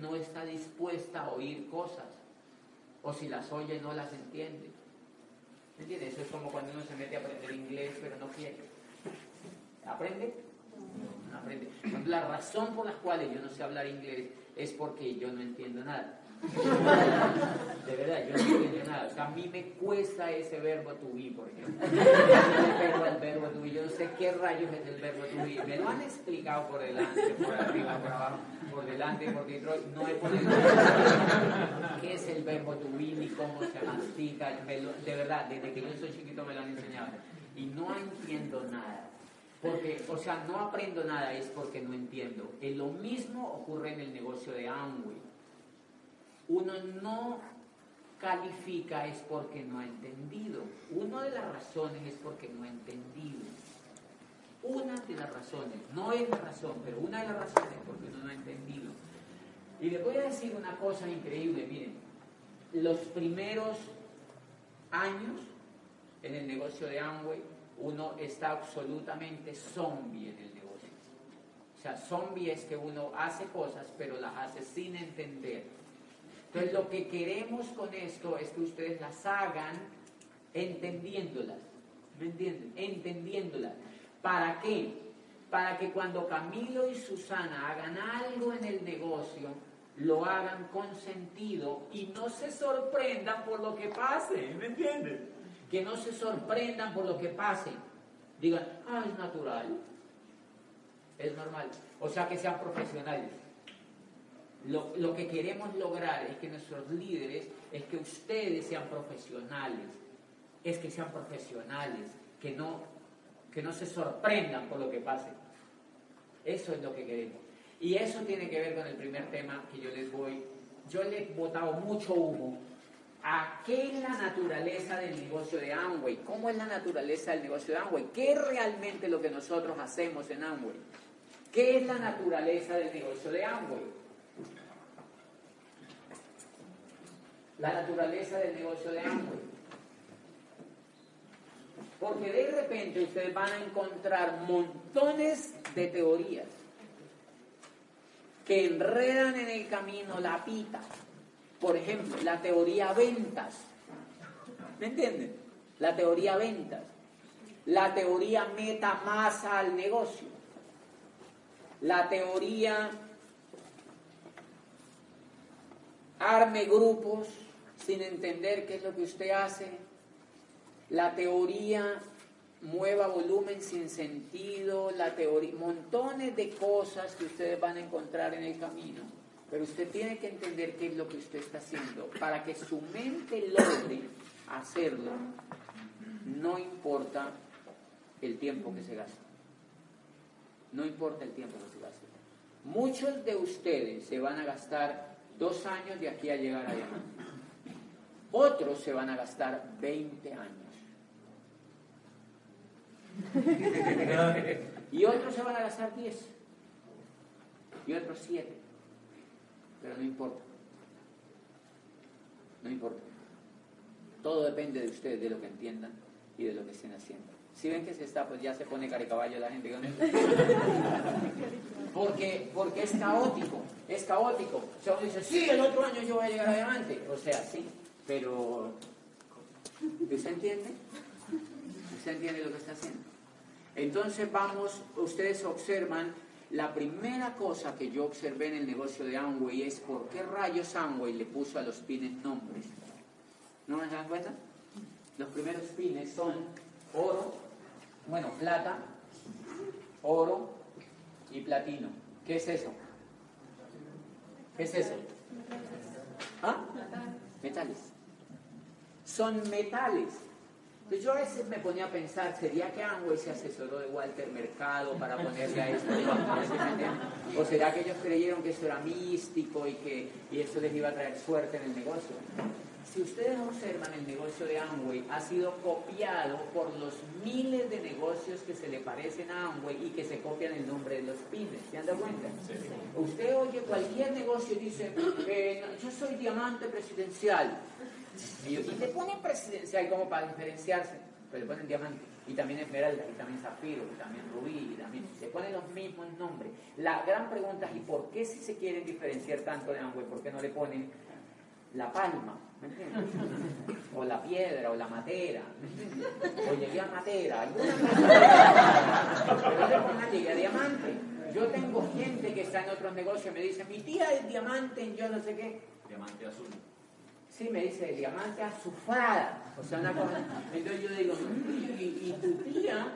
no está dispuesta a oír cosas, o si las oye no las entiende. ¿Me entiendes? Eso es como cuando uno se mete a aprender inglés pero no quiere. ¿Aprende? No aprende. La razón por la cual yo no sé hablar inglés es porque yo no entiendo nada. De verdad, yo no entiendo nada. O sea, a mí me cuesta ese verbo to be, por ejemplo. El verbo, to be. Yo no sé qué rayos es el verbo to be. Me lo han explicado por delante, por arriba, por abajo, por delante, por detrás. No he podido qué es el verbo to be ni cómo se mastica. de verdad, desde que yo soy chiquito me lo han enseñado. Y no entiendo nada. Porque, o sea, no aprendo nada es porque no entiendo. Y lo mismo ocurre en el negocio de Amway uno no califica es porque no ha entendido. Una de las razones es porque no ha entendido. Una de las razones, no es la razón, pero una de las razones es porque uno no ha entendido. Y les voy a decir una cosa increíble, miren, los primeros años en el negocio de Amway, uno está absolutamente zombie en el negocio. O sea, zombie es que uno hace cosas, pero las hace sin entender entonces lo que queremos con esto es que ustedes las hagan entendiéndolas. ¿Me entienden? Entendiéndolas. ¿Para qué? Para que cuando Camilo y Susana hagan algo en el negocio, lo hagan con sentido y no se sorprendan por lo que pase. ¿Me entienden? Que no se sorprendan por lo que pase. Digan, ah, es natural. Es normal. O sea, que sean profesionales. Lo, que queremos lograr es que nuestros líderes, es que ustedes sean profesionales, es que sean profesionales, que no, que no se sorprendan por lo que pase. Eso es lo que queremos. Y eso tiene que ver con el primer tema que yo les voy. Yo le he botado mucho humo a qué es la naturaleza del negocio de Amway, cómo es la naturaleza del negocio de Amway, qué es realmente lo que nosotros hacemos en Amway, qué es la naturaleza del negocio de Amway. La naturaleza del negocio de Amway. Porque de repente ustedes van a encontrar montones de teorías que enredan en el camino la pita. Por ejemplo, la teoría ventas. ¿Me entienden? La teoría ventas. La teoría meta masa al negocio. La teoría arme grupos sin entender qué es lo que usted hace, la teoría mueva volumen sin sentido, la teoría, montones de cosas que ustedes van a encontrar en el camino. Pero usted tiene que entender qué es lo que usted está haciendo para que su mente logre hacerlo. No importa el tiempo que se gasta. No importa el tiempo que se gaste. Muchos de ustedes se van a gastar dos años de aquí a llegar a diamante. Otros se van a gastar 20 años. y otros se van a gastar 10. Y otros 7. Pero no importa. No importa. Todo depende de ustedes, de lo que entiendan y de lo que estén haciendo. Si ven que se está, pues ya se pone caricaballo la gente. Porque, porque es caótico, es caótico. O sea, uno dice, sí, el otro año yo voy a llegar adelante. O sea, sí, pero, ¿usted entiende? ¿Usted entiende lo que está haciendo? Entonces vamos, ustedes observan, la primera cosa que yo observé en el negocio de Amway es por qué rayos Amway le puso a los pines nombres. ¿No me dan cuenta? Los primeros pines son oro, bueno, plata, oro y platino. ¿Qué es eso? ¿Qué es eso? ¿Ah? Metales son metales. Entonces yo a veces me ponía a pensar, ¿sería que Amway se asesoró de Walter Mercado para ponerle a esto? ¿O será que ellos creyeron que esto era místico y que y esto les iba a traer suerte en el negocio? Si ustedes observan, el negocio de Amway ha sido copiado por los miles de negocios que se le parecen a Amway y que se copian el nombre de los pines. ¿Se han dado cuenta? Usted oye cualquier negocio y dice, eh, yo soy diamante presidencial. Y, le ponen presidencial como para diferenciarse, pero le ponen diamante. y también esmeralda, y también zafiro, y también rubí, y también se ponen los mismos nombres. La gran pregunta es, ¿y por qué si se quieren diferenciar tanto de Amway, por qué no le ponen la palma? O la piedra, o la matera, ¿me entiendes? O llegué a matera, alguna a diamante. Yo tengo gente que está en otros negocios y me dice, mi tía es diamante en yo no sé qué. Diamante azul. Sí, me dice, diamante azufrada. O sea, una cosa. Entonces yo digo, "Mm, y, tu tía,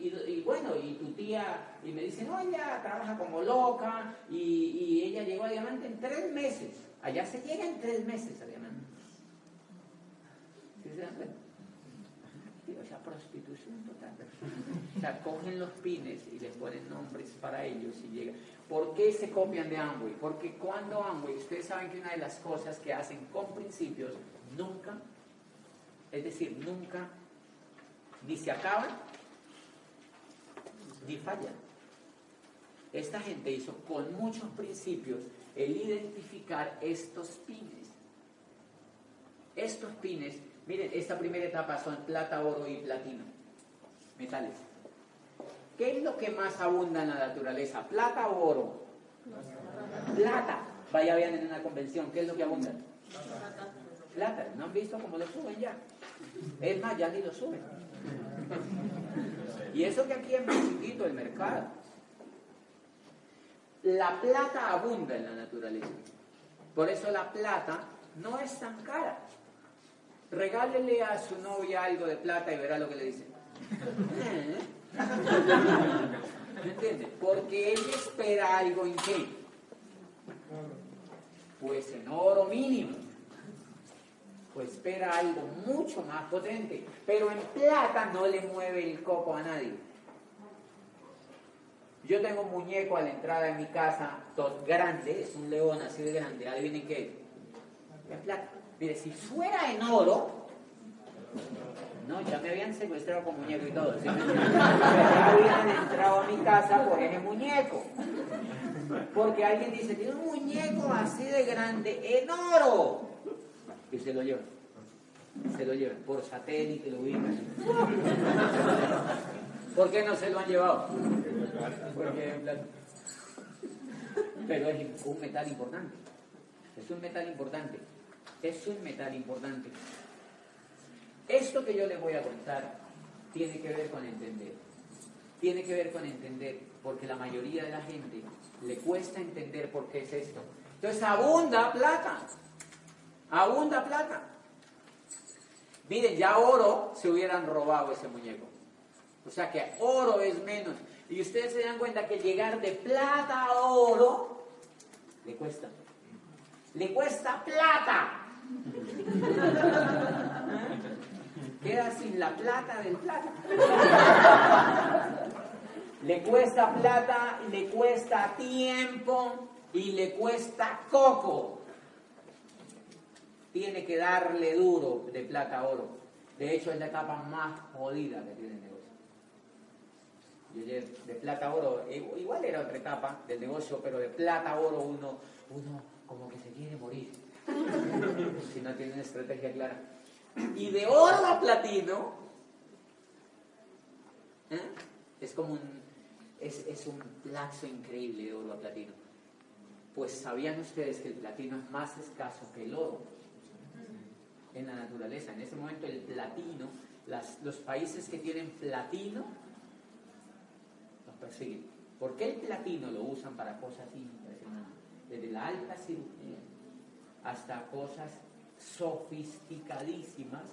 y, bueno, y tu tía, y me dice, no, ella trabaja como loca, y, ella llegó a diamante en tres meses. Allá se llega en tres meses a diamante. ¿Sí se dan? Digo, esa prostitución total. O sea, cogen los pines y les ponen nombres para ellos y llegan. ¿Por qué se copian de Amway? Porque cuando Amway, ustedes saben que una de las cosas que hacen con principios, nunca, es decir, nunca, ni se acaban, ni fallan. Esta gente hizo con muchos principios el identificar estos pines. Estos pines, miren, esta primera etapa son plata, oro y platino, metales. ¿Qué es lo que más abunda en la naturaleza? ¿Plata o oro? Plata. Vaya, vean en una convención, ¿qué es lo que abunda? Plata. ¿No han visto cómo lo suben ya? Es más, ya ni lo suben. Y eso que aquí es muy chiquito el mercado. La plata abunda en la naturaleza. Por eso la plata no es tan cara. Regálele a su novia algo de plata y verá lo que le dice. ¿Eh? ¿Me entiendes? Porque ella espera algo en qué? Pues en oro mínimo. Pues espera algo mucho más potente. Pero en plata no le mueve el coco a nadie. Yo tengo un muñeco a la entrada de mi casa, todo grande, es un león así de grande. Adivinen qué. En plata. Mire, si fuera en oro, no, ya me habían secuestrado con muñeco y todo. ¿sí? Ya habían entrado a mi casa por ese muñeco. Porque alguien dice, tiene un muñeco así de grande en oro. Y se lo llevan. Se lo llevan por satélite, lo ubican. ¿Por qué no se lo han llevado? Porque Pero es un metal importante. Es un metal importante. Es un metal importante. Esto que yo les voy a contar tiene que ver con entender. Tiene que ver con entender, porque la mayoría de la gente le cuesta entender por qué es esto. Entonces abunda plata. Abunda plata. Miren, ya oro se hubieran robado ese muñeco. O sea que oro es menos. Y ustedes se dan cuenta que llegar de plata a oro le cuesta. Le cuesta plata. Queda sin la plata del plata. Le cuesta plata, le cuesta tiempo y le cuesta coco. Tiene que darle duro de plata a oro. De hecho, es la etapa más jodida que tiene el negocio. Yo de plata a oro, igual era otra etapa del negocio, pero de plata a oro uno, uno como que se quiere morir. si no tiene una estrategia clara. Y de oro a platino, ¿eh? es como un, es, es un lapso increíble de oro a platino. Pues sabían ustedes que el platino es más escaso que el oro en la naturaleza. En ese momento el platino, los países que tienen platino, los persiguen. ¿Por qué el platino lo usan para cosas impresionantes? Desde la alta cirugía hasta cosas sofisticadísimas,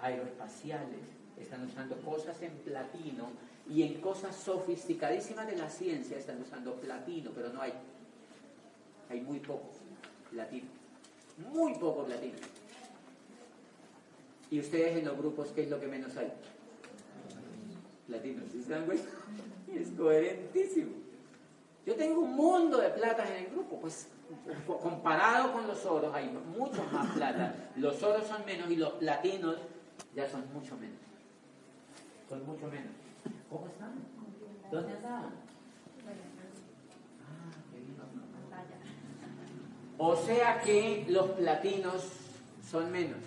aeroespaciales, están usando cosas en platino y en cosas sofisticadísimas de la ciencia están usando platino, pero no hay, hay muy poco platino, muy poco platino. Y ustedes en los grupos, ¿qué es lo que menos hay? Platino, ¿sí? Es coherentísimo. Yo tengo un mundo de platas en el grupo, pues comparado con los oros hay mucho más plata. Los oros son menos y los platinos ya son mucho menos. Son mucho menos. ¿Cómo están? ¿Dónde andaban? Ah. O sea que los platinos son menos.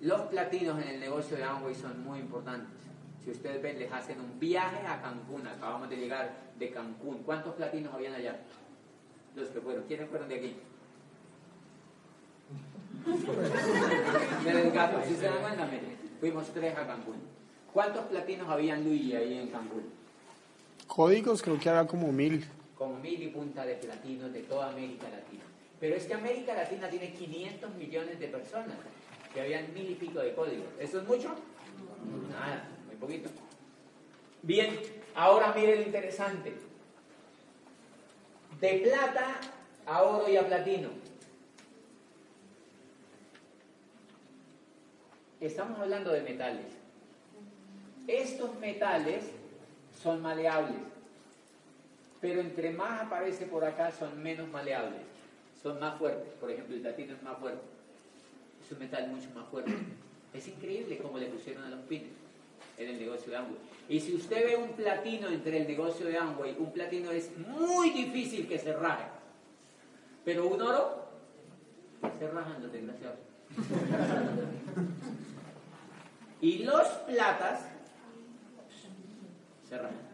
Los platinos en el negocio de Amway son muy importantes. Si ustedes ven, les hacen un viaje a Cancún. Acabamos de llegar de Cancún. ¿Cuántos platinos habían allá? Los que fueron. ¿Quiénes fueron de aquí? el gato. Si se dan cuenta, fuimos tres a Cancún. ¿Cuántos platinos habían Luigi ahí en Cancún? Códigos creo que había como mil. Como mil y punta de platinos de toda América Latina. Pero es que América Latina tiene 500 millones de personas que habían mil y pico de códigos. ¿Eso es mucho? Nada, muy poquito. Bien, ahora mire lo interesante. De plata a oro y a platino. Estamos hablando de metales. Estos metales son maleables, pero entre más aparece por acá son menos maleables, son más fuertes. Por ejemplo, el platino es más fuerte un metal mucho más fuerte. Es increíble cómo le pusieron a los pines en el negocio de Amway. Y si usted ve un platino entre el negocio de Amway, un platino es muy difícil que se raje. Pero un oro, se rajan los desgraciados. y los platas, se rajan.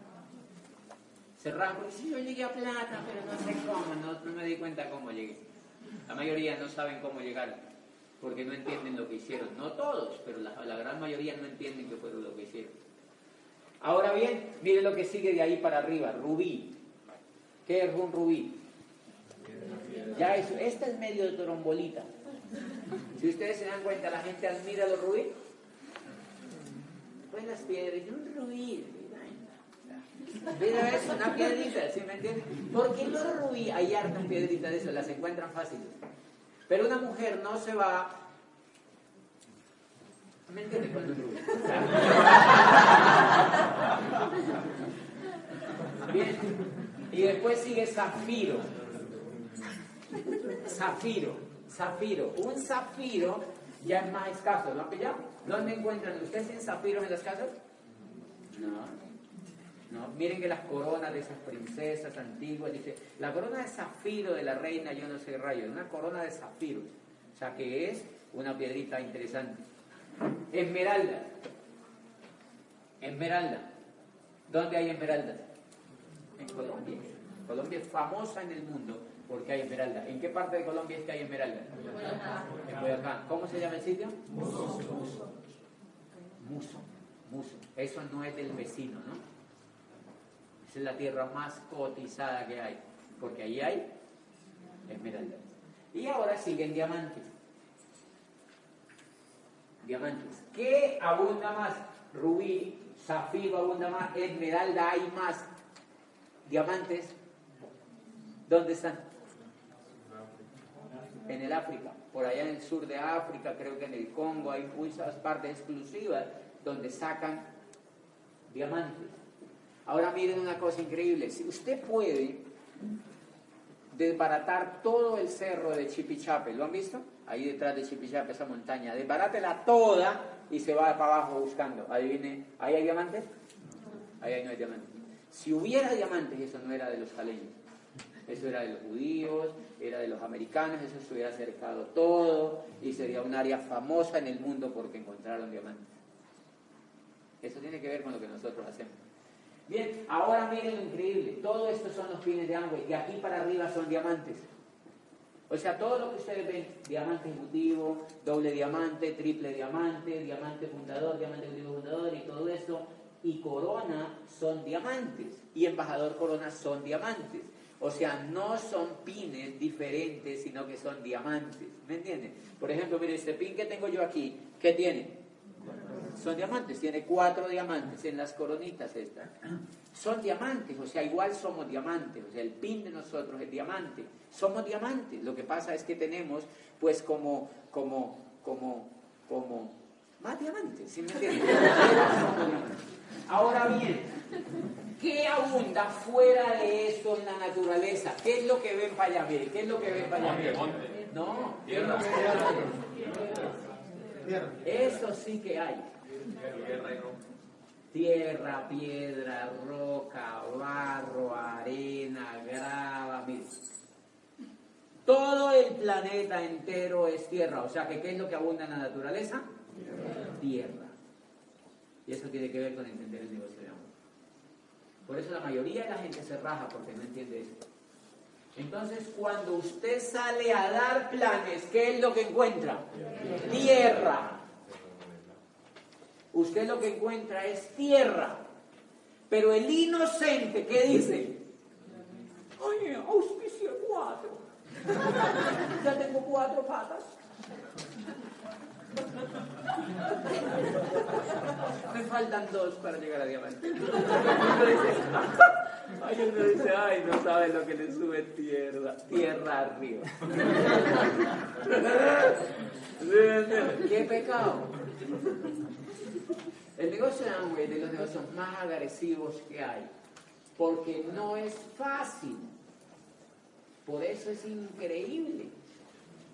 Se rajan porque si yo llegué a plata, pero no sé cómo, no, no me di cuenta cómo llegué. La mayoría no saben cómo llegar porque no entienden lo que hicieron. No todos, pero la, gran mayoría no entienden qué fue lo que hicieron. Ahora bien, miren lo que sigue de ahí para arriba, rubí. ¿Qué es un rubí? Ya eso, esta es medio de trombolita. Si ustedes se dan cuenta, la gente admira los rubí. Pues las piedras, un rubí. Mira eso, una piedrita, ¿sí me entienden? Porque los rubí, hay hartas piedritas de eso, las encuentran fáciles. Pero una mujer no se va... ¿Me Bien. Y después sigue zafiro. Zafiro. Zafiro. Un zafiro ya es más escaso. ¿Lo han pillado? ¿Dónde encuentran? ¿Ustedes tienen zafiros en las casas? No. ¿No? Miren que las coronas de esas princesas antiguas, dice, la corona de zafiro de la reina, yo no sé rayo, una corona de zafiro, o sea que es una piedrita interesante. Esmeralda, esmeralda, ¿dónde hay esmeralda? En Colombia. Colombia es famosa en el mundo porque hay esmeralda. ¿En qué parte de Colombia es que hay esmeralda? En Boyacá. ¿Cómo se llama el sitio? Muso. Muso. Muso. Eso no es del vecino, ¿no? Es la tierra más cotizada que hay, porque ahí hay esmeraldas. Y ahora siguen diamantes. Diamantes. ¿Qué abunda más? Rubí, zafiro abunda más, esmeralda hay más. Diamantes, ¿dónde están? En el África, por allá en el sur de África, creo que en el Congo hay muchas partes exclusivas donde sacan diamantes. Ahora miren una cosa increíble. Si usted puede desbaratar todo el cerro de Chipichape, ¿lo han visto? Ahí detrás de Chipichape, esa montaña. Desbarátela toda y se va para abajo buscando. Adivine, ¿ahí hay diamantes? Ahí no hay diamantes. Si hubiera diamantes, eso no era de los jaleños. Eso era de los judíos, era de los americanos, eso se hubiera acercado todo y sería un área famosa en el mundo porque encontraron diamantes. Eso tiene que ver con lo que nosotros hacemos. Bien, ahora miren lo increíble. Todo esto son los pines de Amway. De aquí para arriba son diamantes. O sea, todo lo que ustedes ven, diamante ejecutivo, doble diamante, triple diamante, diamante fundador, diamante ejecutivo fundador y todo esto, y corona son diamantes. Y embajador corona son diamantes. O sea, no son pines diferentes, sino que son diamantes. ¿Me entienden? Por ejemplo, miren, este pin que tengo yo aquí, ¿qué tiene? Son diamantes, tiene cuatro diamantes en las coronitas estas. Son diamantes, o sea, igual somos diamantes, o sea, el pin de nosotros es diamante. Somos diamantes, lo que pasa es que tenemos, pues, como, como, como, como, más diamantes, ¿sí me entiendes? Ahora bien, ¿qué abunda fuera de esto en la naturaleza? ¿Qué es lo que ven para allá? ¿qué es lo que ven para allá? No, ¿qué es lo que ven eso sí que hay. Tierra, piedra, roca, barro, arena, grava, Todo el planeta entero es tierra. O sea que ¿qué es lo que abunda en la naturaleza? Tierra. Y eso tiene que ver con entender el negocio de amor. Por eso la mayoría de la gente se raja porque no entiende esto. Entonces, cuando usted sale a dar planes, ¿qué es lo que encuentra? Tierra. Usted lo que encuentra es tierra. Pero el inocente, ¿qué dice? Oye, auspicio cuatro. Ya tengo cuatro patas. Me faltan dos para llegar a diamante. Ay, uno dice, ay, no sabe lo que le sube tierra, tierra arriba. ¡Qué pecado! El negocio de Amway es de los negocios más agresivos que hay, porque no es fácil. Por eso es increíble.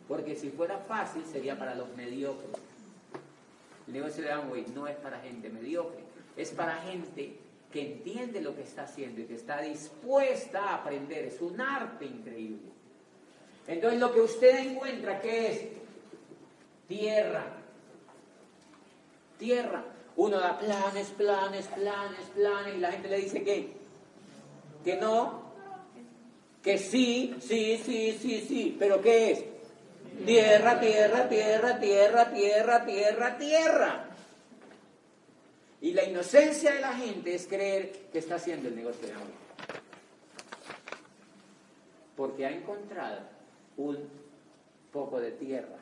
Porque si fuera fácil sería para los mediocres. El negocio de Amway no es para gente mediocre, es para gente que entiende lo que está haciendo y que está dispuesta a aprender. Es un arte increíble. Entonces lo que usted encuentra, ¿qué es? Tierra. Tierra. Uno da planes, planes, planes, planes y la gente le dice que, que no, que sí, sí, sí, sí, sí, pero ¿qué es? Tierra, tierra, tierra, tierra, tierra, tierra, tierra. Y la inocencia de la gente es creer que está haciendo el negocio de amor. Porque ha encontrado un poco de tierra.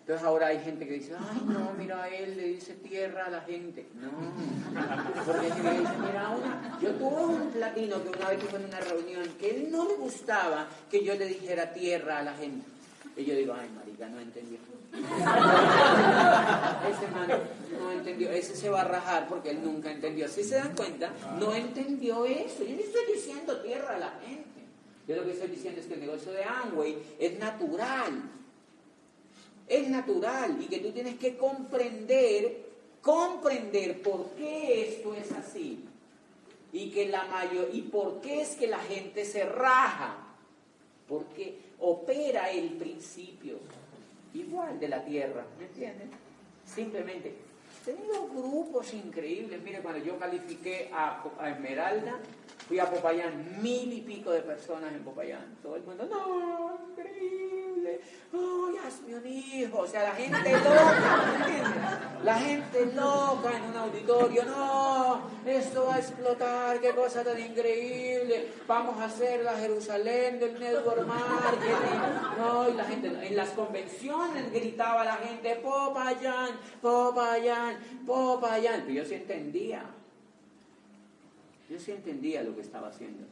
Entonces ahora hay gente que dice, ay no, mira, él le dice tierra a la gente. No, porque gente que dice, mira, yo tuve un platino que una vez en una reunión que él no le gustaba que yo le dijera tierra a la gente. Y yo digo, ay marica, no entendió. Ese man no entendió, ese se va a rajar porque él nunca entendió. Si se dan cuenta, no entendió eso. Yo no estoy diciendo tierra a la gente. Yo lo que estoy diciendo es que el negocio de Amway es natural es natural y que tú tienes que comprender, comprender por qué esto es así y que la mayor y por qué es que la gente se raja, porque opera el principio igual de la tierra, ¿me entienden? Simplemente he tenido grupos increíbles. Mire, cuando yo califiqué a, a, Esmeralda, fui a Popayán, mil y pico de personas en Popayán. Todo el mundo, no, increíble. ¡Ay, hazme un hijo! O sea, la gente loca. La gente loca en un auditorio, no, esto va a explotar, qué cosa tan increíble. Vamos a hacer la Jerusalén del network marketing. No, y la gente, en las convenciones gritaba la gente, Popayán, Popayán, Popayán. Pero yo sí entendía. Yo sí entendía lo que estaba haciendo.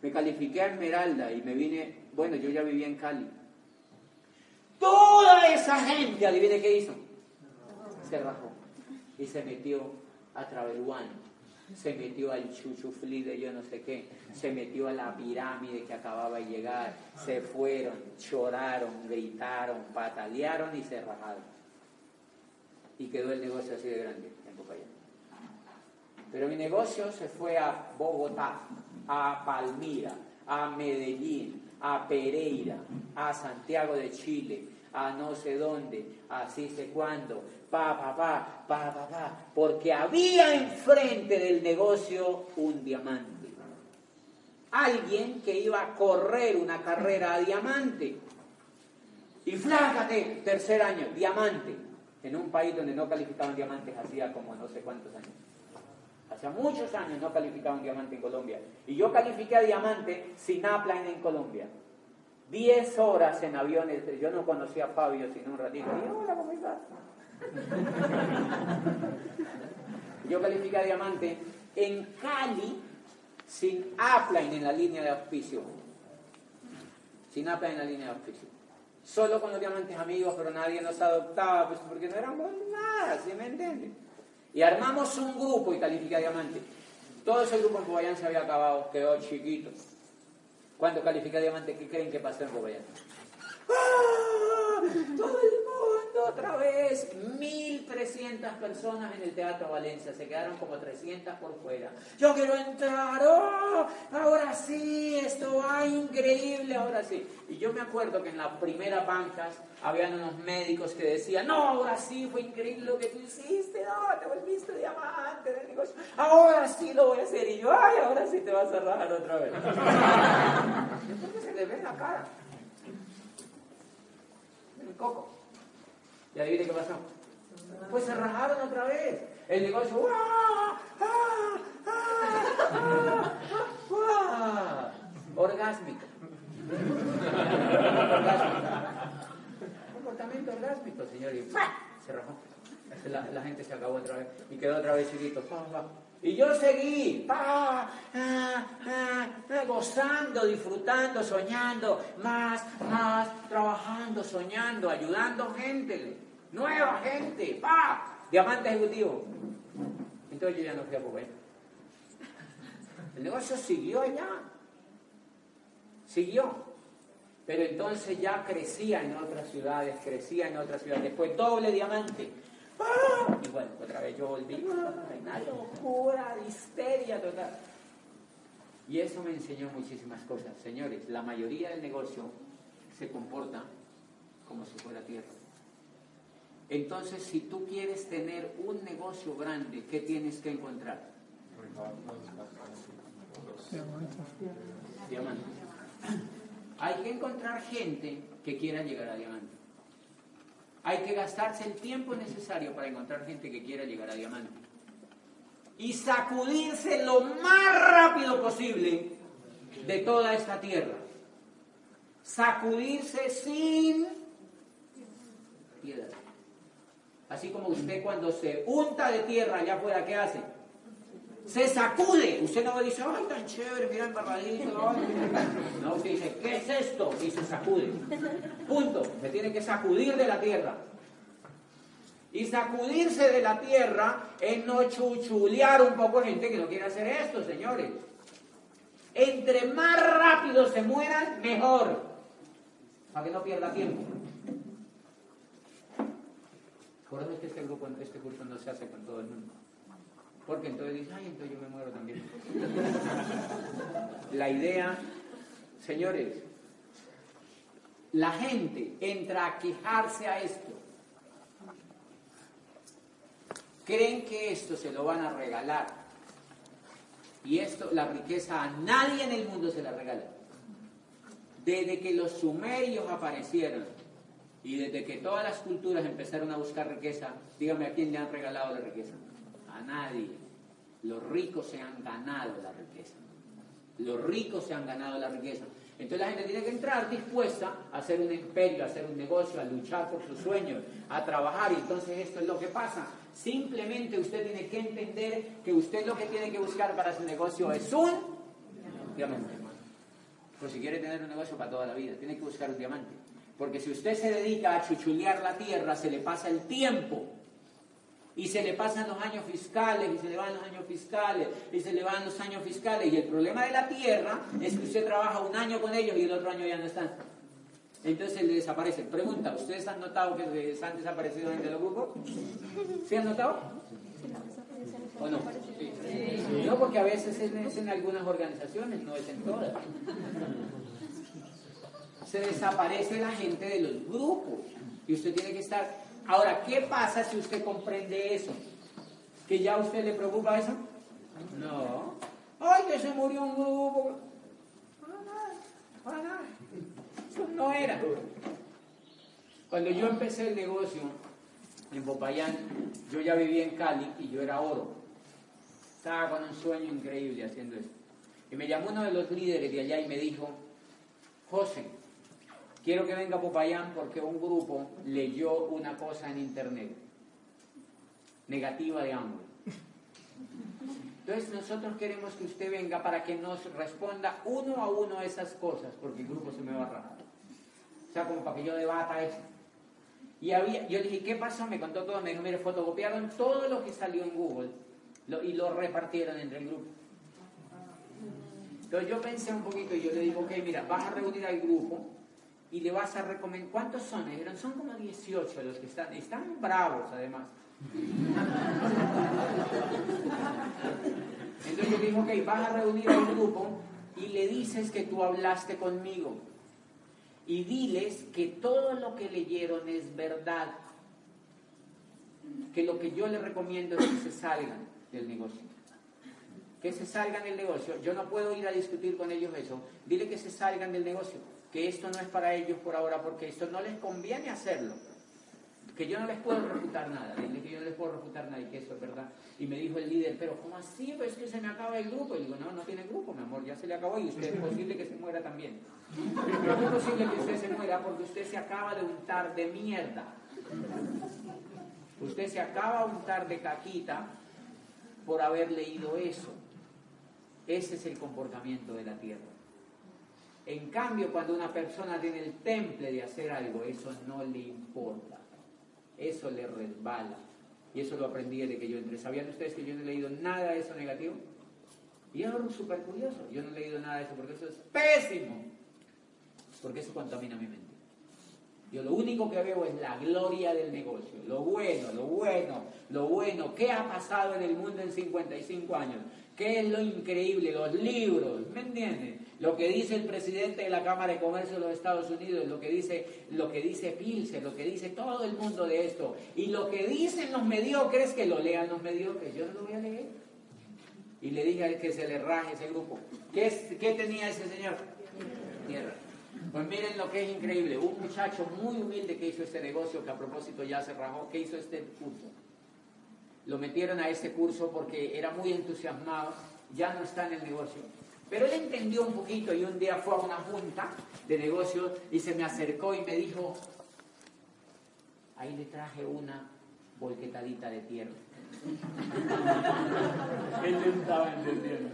Me califiqué a Esmeralda y me vine, bueno, yo ya vivía en Cali. Toda esa gente, adivine qué hizo. Se rajó y se metió a Travel se metió al chuchuflí de yo no sé qué, se metió a la pirámide que acababa de llegar, se fueron, lloraron, gritaron, patalearon y se rajaron. Y quedó el negocio así de grande en Popayán. Pero mi negocio se fue a Bogotá, a Palmira, a Medellín, a Pereira, a Santiago de Chile, a no sé dónde, así sé cuándo, pa, pa, pa, pa, pa, pa, porque había enfrente del negocio un diamante. Alguien que iba a correr una carrera a diamante. Y flácate, tercer año, diamante, en un país donde no calificaban diamantes hacía como no sé cuántos años. Hace muchos años no calificaban diamante en Colombia. Y yo califiqué a diamante sin upline en Colombia. Diez horas en aviones. Yo no conocía a Fabio sino un ratito. Y ¿cómo yo califiqué a diamante en Cali sin upline en la línea de auspicio. Sin upline en la línea de auspicio. Solo con los diamantes amigos, pero nadie nos adoptaba, pues porque no éramos nada, ¿sí me entienden? Y armamos un grupo y califiqué a diamante. Todo ese grupo en Popayán se había acabado, quedó chiquito. Cuando califiqué a diamante, ¿qué creen que pasó en Popayán? ¡Ah! Todo el mundo otra vez. 1.300 personas en el Teatro Valencia. Se quedaron como 300 por fuera. Yo quiero entrar. ¡Oh! Ahora sí, esto ay, increíble, ahora sí. Y yo me acuerdo que en las primeras bancas habían unos médicos que decían, no, ahora sí, fue increíble lo que tú hiciste, no, te volviste diamante ahora sí lo voy a hacer. Y yo, ay, ahora sí te vas a rajar otra vez. Entonces se le ve la cara. El coco. Y adivine qué pasó. Pues se rajaron otra vez. El negocio, ¡ah! ¡ah! ¡ah! ¡ah! Orgásmico. Comportamiento orgásmico, señor. Y se rajó. La, gente se acabó otra vez y quedó otra vez chiquito. Y yo seguí, pa, ah, ah, gozando, disfrutando, soñando, más, más, trabajando, soñando, ayudando gente, nueva gente, pa, diamante ejecutivo. Entonces yo ya no fui a comer. El negocio siguió allá, siguió. Pero entonces ya crecía en otras ciudades, crecía en otras ciudades. Después doble diamante. ¡Ah! Y bueno, otra vez yo volví. Una locura, histeria total. Y eso me enseñó muchísimas cosas. Señores, la mayoría del negocio se comporta como si fuera tierra. Entonces, si tú quieres tener un negocio grande, ¿qué tienes que encontrar? Diamante. Hay que encontrar gente que quiera llegar a diamante. Hay que gastarse el tiempo necesario para encontrar gente que quiera llegar a diamante. Y sacudirse lo más rápido posible de toda esta tierra. Sacudirse sin piedad. Así como usted cuando se unta de tierra allá afuera, ¿qué hace? Se sacude. Usted no dice, ay, tan chévere, mira el No, usted dice, ¿qué es esto? Y se sacude. Punto. Se tiene que sacudir de la tierra. Y sacudirse de la tierra es no chuchulear un poco gente que no quiere hacer esto, señores. Entre más rápido se mueran, mejor. Para que no pierda tiempo. Por eso es que este este curso no se hace con todo el mundo. Porque entonces dice, ay, entonces yo me muero también. La idea, señores, la gente entra a quejarse a esto. Creen que esto se lo van a regalar. Y esto, la riqueza a nadie en el mundo se la regala. Desde que los sumerios aparecieron, y desde que todas las culturas empezaron a buscar riqueza, dígame a quién le han regalado la riqueza. Nadie. Los ricos se han ganado la riqueza. Los ricos se han ganado la riqueza. Entonces la gente tiene que entrar dispuesta a hacer un imperio, a hacer un negocio, a luchar por sus sueños, a trabajar. Y entonces esto es lo que pasa. Simplemente usted tiene que entender que usted lo que tiene que buscar para su negocio es un diamante. Pues si quiere tener un negocio para toda la vida, tiene que buscar un diamante. Porque si usted se dedica a chuchulear la tierra, se le pasa el tiempo. Y se le pasan los años fiscales, y se le van los años fiscales, y se le van los años fiscales. Y el problema de la tierra es que usted trabaja un año con ellos y el otro año ya no están. Entonces le desaparecen. Pregunta, ¿ustedes han notado que se han desaparecido gente los grupos? ¿Sí han notado? ¿O no? No, porque a veces es en algunas organizaciones, no es en todas se desaparece la gente de los grupos. Y usted tiene que estar... Ahora, ¿qué pasa si usted comprende eso? ¿Que ya a usted le preocupa eso? No. ¡Ay, que se murió un grupo! Eso no era. Cuando yo empecé el negocio en Popayán, yo ya vivía en Cali y yo era oro. Estaba con un sueño increíble haciendo esto. Y me llamó uno de los líderes de allá y me dijo, José, Quiero que venga Popayán porque un grupo leyó una cosa en internet negativa de hambre. Entonces nosotros queremos que usted venga para que nos responda uno a uno esas cosas, porque el grupo se me va a rajar. O sea, como para que yo debata eso. Y había, yo dije, ¿qué pasó? Me contó todo, me dijo, mire, fotocopiaron todo lo que salió en Google y lo repartieron entre el grupo. Entonces yo pensé un poquito y yo le digo, ok, mira, vas a reunir al grupo y le vas a recomendar. ¿Cuántos son? son como 18 los que están. Están bravos además. Entonces yo digo, ok, vas a reunir a un grupo y le dices que tú hablaste conmigo. Y diles que todo lo que leyeron es verdad. Que lo que yo les recomiendo es que se salgan del negocio. Que se salgan del negocio. Yo no puedo ir a discutir con ellos eso. Dile que se salgan del negocio. Que esto no es para ellos por ahora porque esto no les conviene hacerlo que yo no les puedo refutar nada, dile que yo no les puedo refutar nada y que eso es verdad. Y me dijo el líder, pero ¿cómo así? Pues que se me acaba el grupo. Y digo, no, no tiene grupo, mi amor, ya se le acabó y usted es posible que se muera también. No es posible que usted se muera porque usted se acaba de untar de mierda. Usted se acaba de untar de caquita por haber leído eso. Ese es el comportamiento de la tierra. En cambio, cuando una persona tiene el temple de hacer algo, eso no le importa eso le resbala. Y eso lo aprendí desde que yo entré. ¿Sabían ustedes que yo no he leído nada de eso negativo? Y es algo súper curioso. Yo no he leído nada de eso porque eso es pésimo. Porque eso contamina mi mente. Yo lo único que veo es la gloria del negocio, lo bueno, lo bueno, lo bueno. ¿Qué ha pasado en el mundo en 55 años? ¿Qué es lo increíble? Los libros, ¿me entienden? Lo que dice el presidente de la Cámara de Comercio de los Estados Unidos, lo que dice, lo que dice Pilsen, lo que dice todo el mundo de esto, y lo que dicen los mediocres, que lo lean los mediocres, yo no lo voy a leer. Y le dije a él que se le raje ese grupo. ¿Qué, qué tenía ese señor? Tierra. Pues miren lo que es increíble. Un muchacho muy humilde que hizo este negocio, que a propósito ya se rajó, que hizo este curso. Lo metieron a este curso porque era muy entusiasmado, ya no está en el negocio. Pero él entendió un poquito y un día fue a una junta de negocios y se me acercó y me dijo, ahí le traje una volquetadita de tierra. él no estaba entendiendo.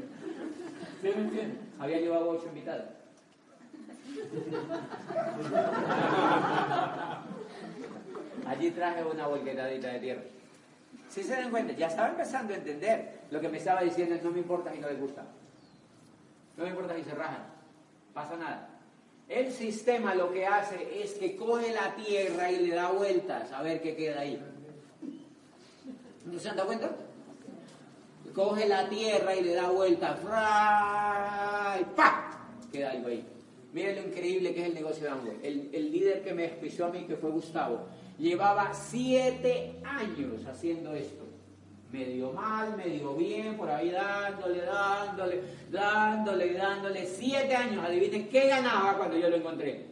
¿Sí me entiende? Había llevado ocho invitados. Allí traje una volquetadita de tierra. Si se dan cuenta, ya estaba empezando a entender lo que me estaba diciendo, no me importa si no les gusta. No me importa si se rajan, pasa nada. El sistema lo que hace es que coge la tierra y le da vueltas a ver qué queda ahí. ¿No se han dado cuenta? Coge la tierra y le da vueltas. Y ¡pa! Queda algo ahí. Miren lo increíble que es el negocio de Amway. El, líder que me expresó a mí, que fue Gustavo, llevaba siete años haciendo esto. Medio mal, medio bien, por ahí dándole, dándole, dándole, dándole. Siete años, adivinen qué ganaba cuando yo lo encontré.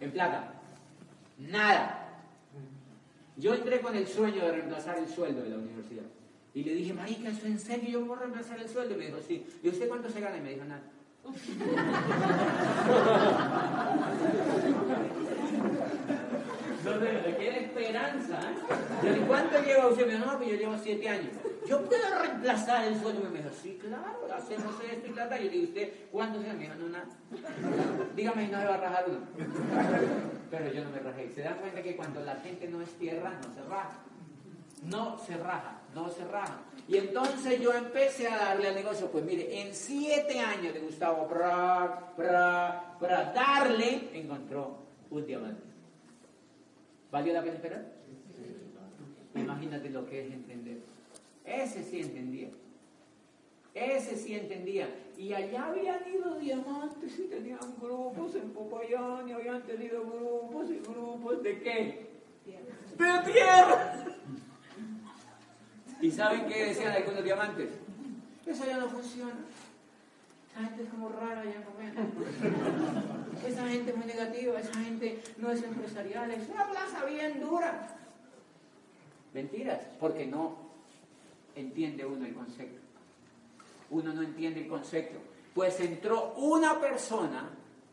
En plata. Nada. Yo entré con el sueño de reemplazar el sueldo de la universidad. Y le dije, marica, ¿eso en serio yo puedo reemplazar el sueldo? Y me dijo, sí. ¿Y usted cuánto se gana? Y me dijo, nada. No sé, quiere esperanza. ¿eh? ¿Cuánto lleva usted? Me dijo, no, que yo llevo siete años. Yo puedo reemplazar el sueldo. Y me dijo, sí, claro, hacemos esto y plata. Yo le dije, ¿usted cuánto se Me dijo, no, nada. Dígame si no se va a rajar uno. Pero yo no me rajé. Se dan cuenta que cuando la gente no es tierra, no se raja. No se raja, no se raja. Y entonces yo empecé a darle al negocio, pues mire, en siete años de Gustavo, para, para, darle, encontró un diamante. ¿Valió la pena esperar? Imagínate lo que es entender. Ese sí entendía. Ese sí entendía. Y allá habían ido diamantes y tenían grupos en Popayán y habían tenido grupos y grupos de qué? De tierra. ¿Y saben qué decían algunos diamantes? Eso ya no funciona. Esa gente es como rara Esa gente es muy negativa, esa gente no es empresarial, es una plaza bien dura. Mentiras, porque no entiende uno el concepto. Uno no entiende el concepto. Pues entró una persona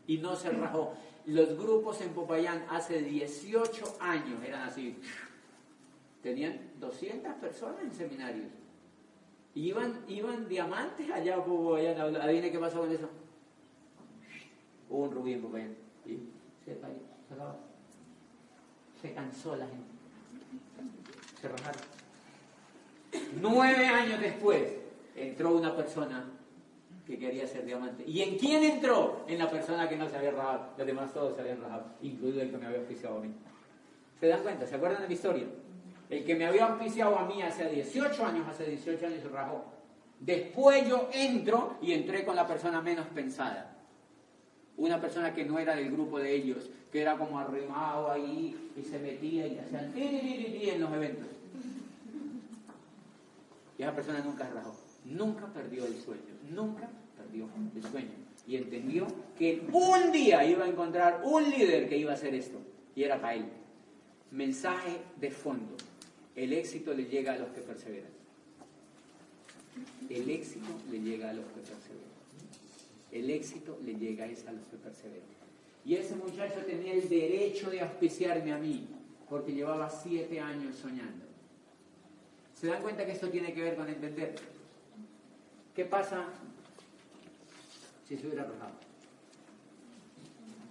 y no se rajó. Los grupos en Popayán hace 18 años eran así. Tenían 200 personas en seminarios. Iban, iban diamantes allá allá. Adivine qué pasó con eso. Hubo un rubí Popayán. Y se, se, se cansó la gente. Se rajaron. Nueve años después entró una persona que quería ser diamante. ¿Y en quién entró? En la persona que no se había rajado. Los demás todos se habían rajado, incluido el que me había oficiado a mí. ¿Se dan cuenta? ¿Se acuerdan de mi historia? El que me había auspiciado a mí hace 18 años, hace 18 años se rajó. Después yo entro y entré con la persona menos pensada. Una persona que no era del grupo de ellos, que era como arrimado ahí y se metía y hacían en los eventos. Y esa persona nunca rajó, nunca perdió el sueño, nunca perdió el sueño. Y entendió que un día iba a encontrar un líder que iba a hacer esto, y era para él. Mensaje de fondo. El éxito le llega a los que perseveran. El éxito le llega a los que perseveran. El éxito le llega a los que perseveran. Y ese muchacho tenía el derecho de auspiciarme a mí, porque llevaba siete años soñando. ¿Se dan cuenta que esto tiene que ver con entender? ¿Qué pasa si se hubiera rajado?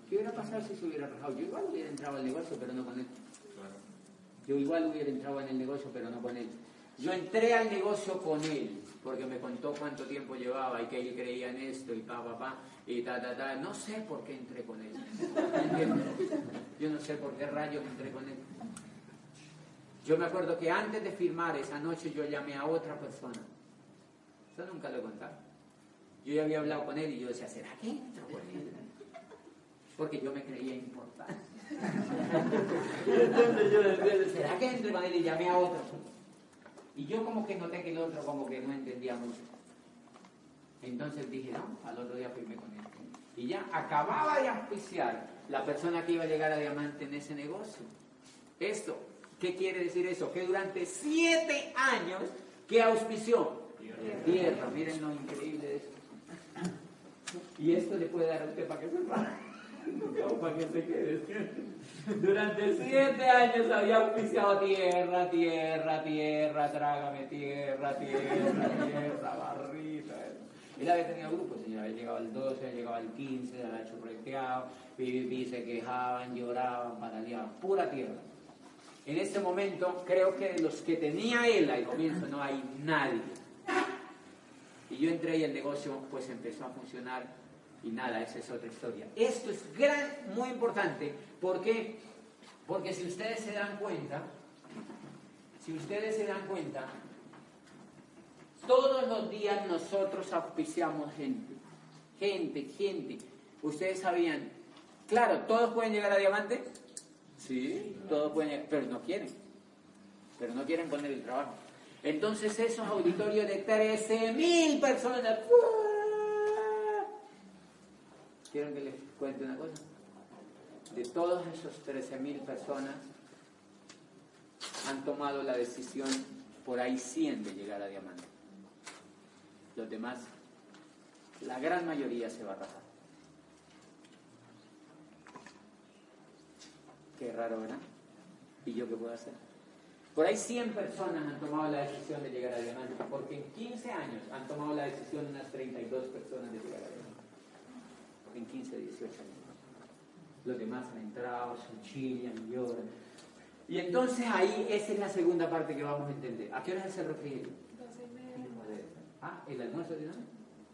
¿Qué hubiera pasado si se hubiera rajado? Yo igual hubiera entrado al negocio, pero no con él. Yo igual hubiera entrado en el negocio, pero no con él. Yo entré al negocio con él, porque me contó cuánto tiempo llevaba y que él creía en esto y pa, pa, pa, y ta, ta, ta. No sé por qué entré con él. Yo no sé por qué rayos entré con él. Yo me acuerdo que antes de firmar esa noche yo llamé a otra persona. Eso nunca lo he contado. Yo ya había hablado con él y yo decía, ¿será que entro con él? Porque yo me creía importante. Entonces yo decía, ¿será que con él? Y llamé a otro. Y yo como que noté que el otro como que no entendía mucho. Entonces dije, no, al otro día firmé con él. Y ya acababa de auspiciar la persona que iba a llegar a diamante en ese negocio. Esto, ¿qué quiere decir eso? Que durante siete años, ¿qué auspició? Tierra. Miren lo increíble de esto. Y esto le puede dar a usted para que sepa. No, para que se quede. Durante siete años había auspiciado tierra, tierra, tierra, trágame tierra, tierra, tierra, barrita. Él había tenido grupos, señor, había llegado al 12, había llegado al 15, había churreteado, y se quejaban, lloraban, pataleaban, pura tierra. En ese momento, creo que de los que tenía él al comienzo no hay nadie. Y yo entré y el negocio pues empezó a funcionar y nada, esa es otra historia. Esto es gran, muy importante, porque porque si ustedes se dan cuenta, si ustedes se dan cuenta, todos los días nosotros auspiciamos gente, gente, gente. Ustedes sabían, claro, todos pueden llegar a diamante, sí, todos pueden llegar, pero no quieren, pero no quieren poner el trabajo. Entonces esos auditorios de 13.000 personas, ¿quieren que les cuente una cosa? De todos esos 13.000 personas, han tomado la decisión por ahí 100 de llegar a diamante. Los demás, la gran mayoría se va a rajar. Qué raro, ¿verdad? ¿Y yo qué puedo hacer? Por ahí 100 personas han tomado la decisión de llegar a diamante, porque en 15 años han tomado la decisión unas 32 personas de llegar a diamante. En 15, 18 años. Los demás han entrado, se chillan, lloran. Y entonces ahí, esa es la segunda parte que vamos a entender. ¿A qué hora se refiere? Ah, el almuerzo de noche.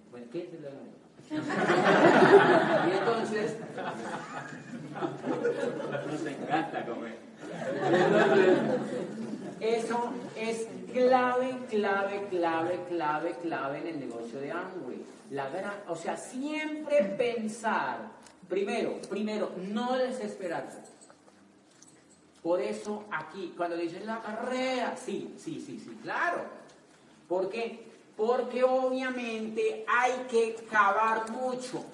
Bueno, ¿qué es el almuerzo? y entonces, nos encanta comer. Entonces, eso es clave, clave, clave, clave, clave en el negocio de Amway. La gran, o sea, siempre pensar, primero, primero, no desesperarse. Por eso aquí, cuando dicen la carrera, sí, sí, sí, sí, claro. ¿Por qué? Porque obviamente hay que cavar mucho.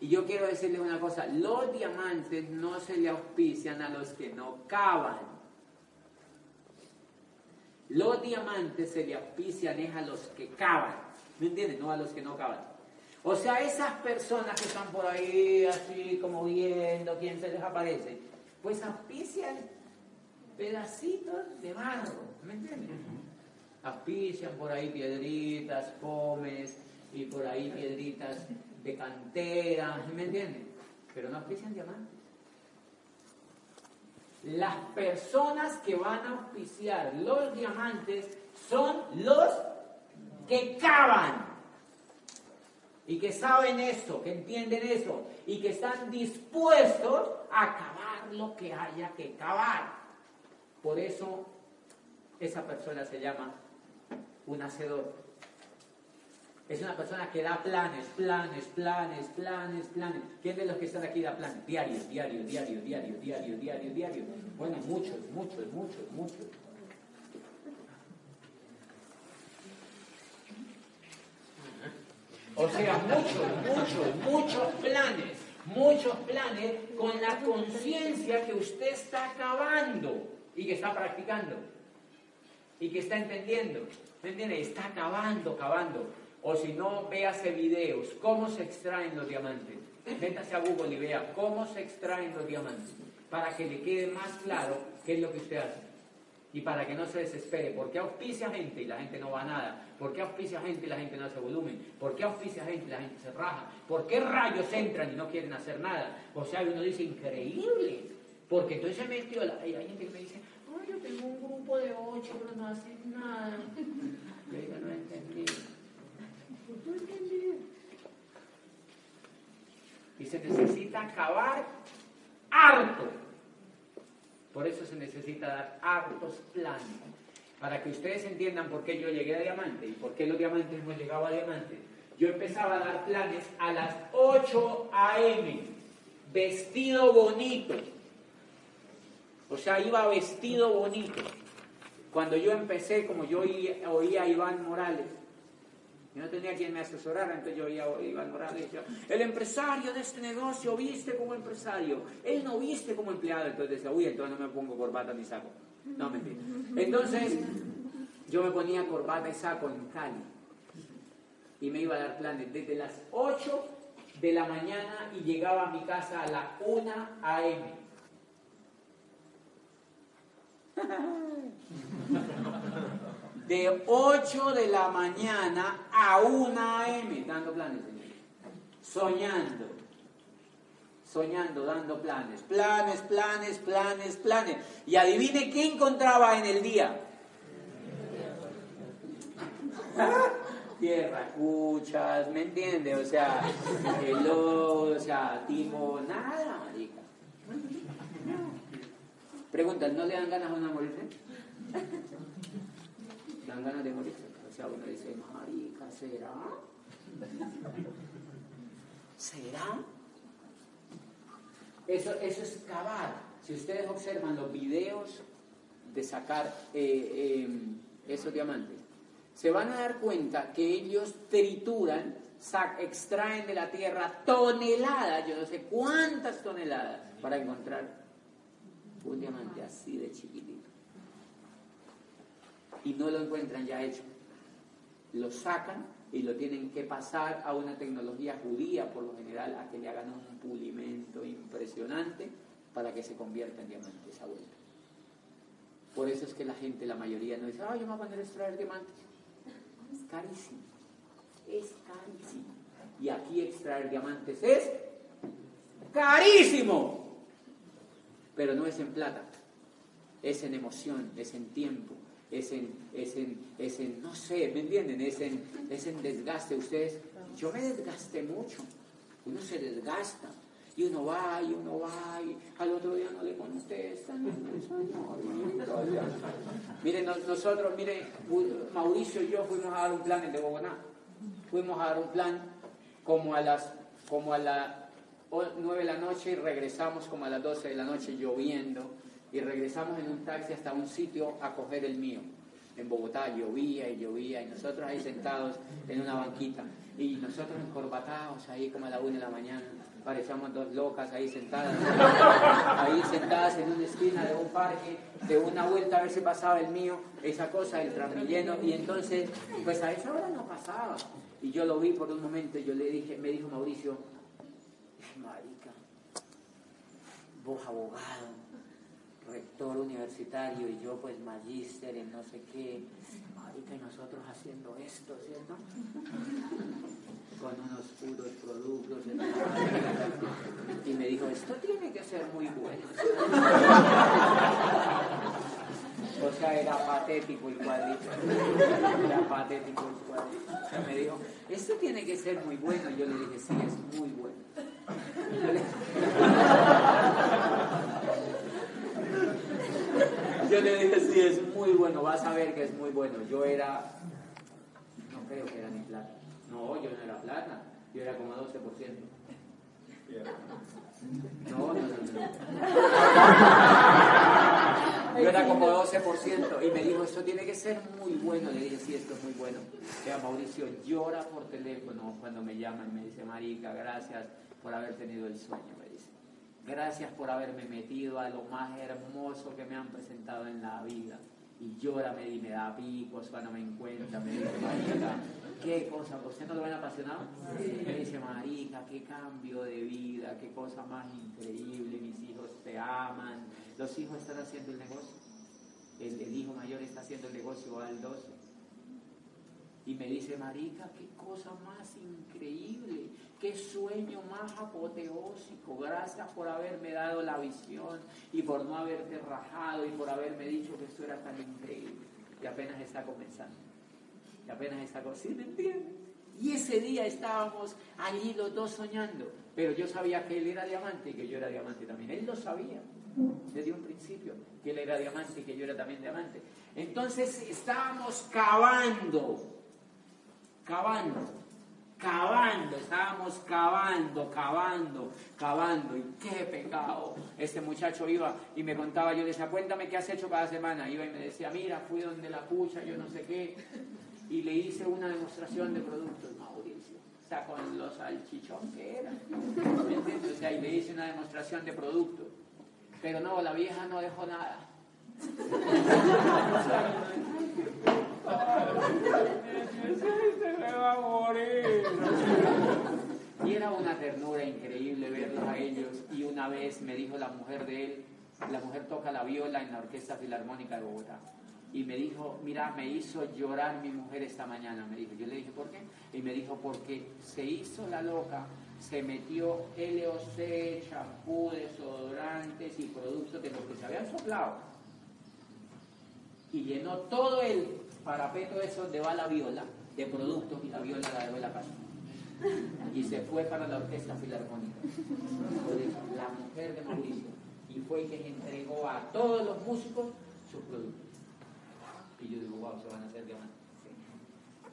Y yo quiero decirles una cosa, los diamantes no se le auspician a los que no cavan. Los diamantes se le auspician es a los que cavan. ¿Me entienden? No a los que no cavan. O sea, esas personas que están por ahí así como viendo quién se les aparece, pues auspician pedacitos de barro. ¿Me entienden? Auspician por ahí piedritas, pomes y por ahí piedritas de cantera. ¿Me entienden? Pero no auspician diamantes. Las personas que van a auspiciar los diamantes son los que cavan y que saben eso, que entienden eso y que están dispuestos a cavar lo que haya que cavar. Por eso esa persona se llama un hacedor. Es una persona que da planes, planes, planes, planes, planes. ¿Quién de los que están aquí da planes? Diario, diario, diario, diario, diario, diario, diario. Bueno, muchos, muchos, muchos, muchos. O sea, muchos, muchos, muchos planes, muchos planes con la conciencia que usted está acabando y que está practicando y que está entendiendo. ¿Me entiende? Está acabando, acabando. O si no, véase videos, cómo se extraen los diamantes. Métase a Google y vea cómo se extraen los diamantes, para que le quede más claro qué es lo que usted hace. Y para que no se desespere, ¿por qué auspicia gente y la gente no va a nada? ¿Por qué auspicia gente y la gente no hace volumen? ¿Por qué auspicia gente y la gente se raja? ¿Por qué rayos entran y no quieren hacer nada? O sea, uno dice, increíble, porque entonces se metió, hay gente que me dice, ay, yo tengo un grupo de ocho, pero no hacen nada. Yo digo, no entendí. Y se necesita acabar harto. Por eso se necesita dar hartos planes. Para que ustedes entiendan por qué yo llegué a diamante y por qué los diamantes hemos llegado a diamante. Yo empezaba a dar planes a las 8 a.m. Vestido bonito. O sea, iba vestido bonito. Cuando yo empecé, como yo oía, a Iván Morales, yo no tenía quien me asesorara, entonces yo oía a Iván Morales y decía, el empresario de este negocio viste como empresario, él no viste como empleado, entonces decía, uy, entonces no me pongo corbata ni saco. No, mentira. Entonces, yo me ponía corbata y saco en Cali y me iba a dar planes desde las 8 de la mañana y llegaba a mi casa a las 1 a.m. De 8 de la mañana a 1 a.m. dando planes, Soñando. Soñando, dando planes. Planes, planes, planes, planes. Y adivine qué encontraba en el día. Tierra, cuchas, ¿me entiende? O sea, hello, o sea, tipo, nada, marica. Pregunta, ¿no le dan ganas a una morirse? dan ganas de morirse. O sea, uno dice, marica, ¿será? ¿Será? Eso, eso es cavar. Si ustedes observan los videos de sacar eh, em, esos diamantes, se van a dar cuenta que ellos trituran, extraen de la tierra toneladas, yo no sé cuántas toneladas, para encontrar un diamante así de chiquitito. Y no lo encuentran ya hecho. Lo sacan y lo tienen que pasar a una tecnología judía, por lo general, a que le hagan un pulimento impresionante para que se convierta en diamante esa vuelta. Por eso es que la gente, la mayoría, no dice, ah, yo me voy a poner a extraer diamantes. Es carísimo. Es carísimo. Y aquí extraer diamantes es carísimo pero no es en plata, es en emoción, es en tiempo, es en, es en, es en no sé, ¿me entienden? Es en, es en desgaste. Ustedes, yo me desgasté mucho, uno se desgasta. Y uno va, y uno va, y al otro día no le contestan. miren, nosotros, miren, Mauricio y yo fuimos a dar un plan en de Bogotá. Fuimos a dar un plan como a las, como a la 9 de la noche y regresamos como a las 12 de la noche lloviendo y regresamos en un taxi hasta un sitio a coger el mío. En Bogotá llovía y llovía y nosotros ahí sentados en una banquita y nosotros encorbatados ahí como a la 1 de la mañana. Parecíamos dos locas ahí sentadas, ahí sentadas en una esquina de un parque, de una vuelta a ver si pasaba el mío, esa cosa, el transmilleno, y entonces, pues a esa hora no pasaba. Y yo lo vi por un momento y yo le dije, me dijo Mauricio, marica, vos abogado, rector universitario y yo pues magíster en no sé qué, marica, y nosotros haciendo esto, ¿cierto? Con unos puros productos. Y me dijo, esto tiene que ser muy bueno. O sea, era patético el cuadrito. Era patético el cuadrito. Me dijo, esto tiene que ser muy bueno. Y yo le dije, sí, es muy bueno. Yo le dije, sí, es muy bueno, vas a ver que es muy bueno. Yo era, no creo que era ni plata, No, yo no era plata, yo era como 12%. No, no, no, no. Yo era como 12% y me dijo, esto tiene que ser muy bueno. Le dije, sí, esto es muy bueno. Vea, Mauricio llora por teléfono cuando me llama y me dice, Marica, gracias por haber tenido el sueño, me dice. Gracias por haberme metido a lo más hermoso que me han presentado en la vida. Y llora, me, y me da picos cuando me encuentra, me dice, Marica, qué cosa, ¿usted no lo ven apasionado? Me dice, Marica, qué cambio de vida, qué cosa más increíble, mis hijos te aman, los hijos están haciendo el negocio, el, hijo mayor está haciendo el negocio al 12. Y me dice, Marica, qué cosa más increíble, qué sueño más apoteósico. Gracias por haberme dado la visión y por no haberte rajado y por haberme dicho que esto era tan increíble. Y apenas está comenzando. Y apenas está comenzando. ¿Sí me entiendes? Y ese día estábamos allí los dos soñando. Pero yo sabía que él era diamante y que yo era diamante también. Él lo sabía desde un principio, que él era diamante y que yo era también diamante. Entonces estábamos cavando cavando, cavando, estábamos cavando, cavando, cavando. Y qué pecado. Este muchacho iba y me contaba, yo decía, cuéntame qué has hecho cada semana. Iba y me decía, mira, fui donde la pucha, yo no sé qué. Y le hice una demostración de productos, Mauricio. O sea, con los salchichón que era. O sea, y le hice una demostración de productos. Pero no, la vieja no dejó nada. Y era una ternura increíble verlos a ellos. Y una vez me dijo la mujer de él, la mujer toca la viola en la Orquesta Filarmónica de Bogotá. Y me dijo, mira, me hizo llorar mi mujer esta mañana. Me dijo, yo le dije, ¿por qué? Y me dijo, porque se hizo la loca, se metió LOC, champú, desodorantes y productos de los que se habían soplado. Y llenó todo el parapeto eso donde va la viola de productos y la viola la dejó en la casa. Y se fue para la orquesta filarmónica. La mujer de Mauricio. Y fue que entregó a todos los músicos sus productos. Y yo digo, wow, se van a hacer diamantes.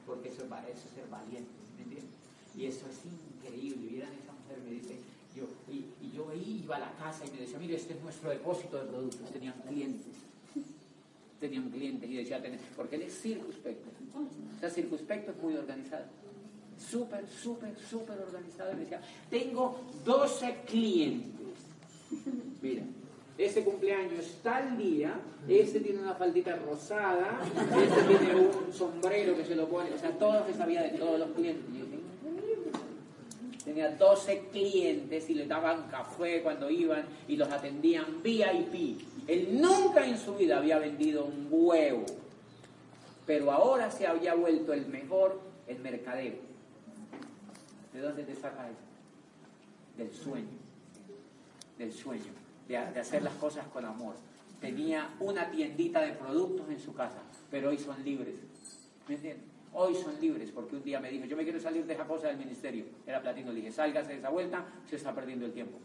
Porque eso, eso es ser valiente, ¿me entiendes? Y eso es increíble. Vieran esa mujer, me dice, yo, y, y yo iba a la casa y me decía, mire, este es nuestro depósito de productos. Tenían clientes tenían clientes y decía porque él es circunspecto. O sea, circunspecto es muy organizado. Súper, súper, súper organizado. Y decía, tengo 12 clientes. Mira, ese cumpleaños tal día, este tiene una faldita rosada, este tiene un sombrero que se lo pone, o sea, todo se sabía de todos los clientes. Tenía 12 clientes y le daban café cuando iban y los atendían VIP. Él nunca en su vida había vendido un huevo, pero ahora se había vuelto el mejor en mercadeo. ¿De dónde te saca eso? Del sueño, del sueño, de, de hacer las cosas con amor. Tenía una tiendita de productos en su casa, pero hoy son libres. ¿Me entiendes? Hoy son libres, porque un día me dijo, yo me quiero salir de esa cosa del ministerio. Era platino, le dije, sálgase de esa vuelta, se está perdiendo el tiempo.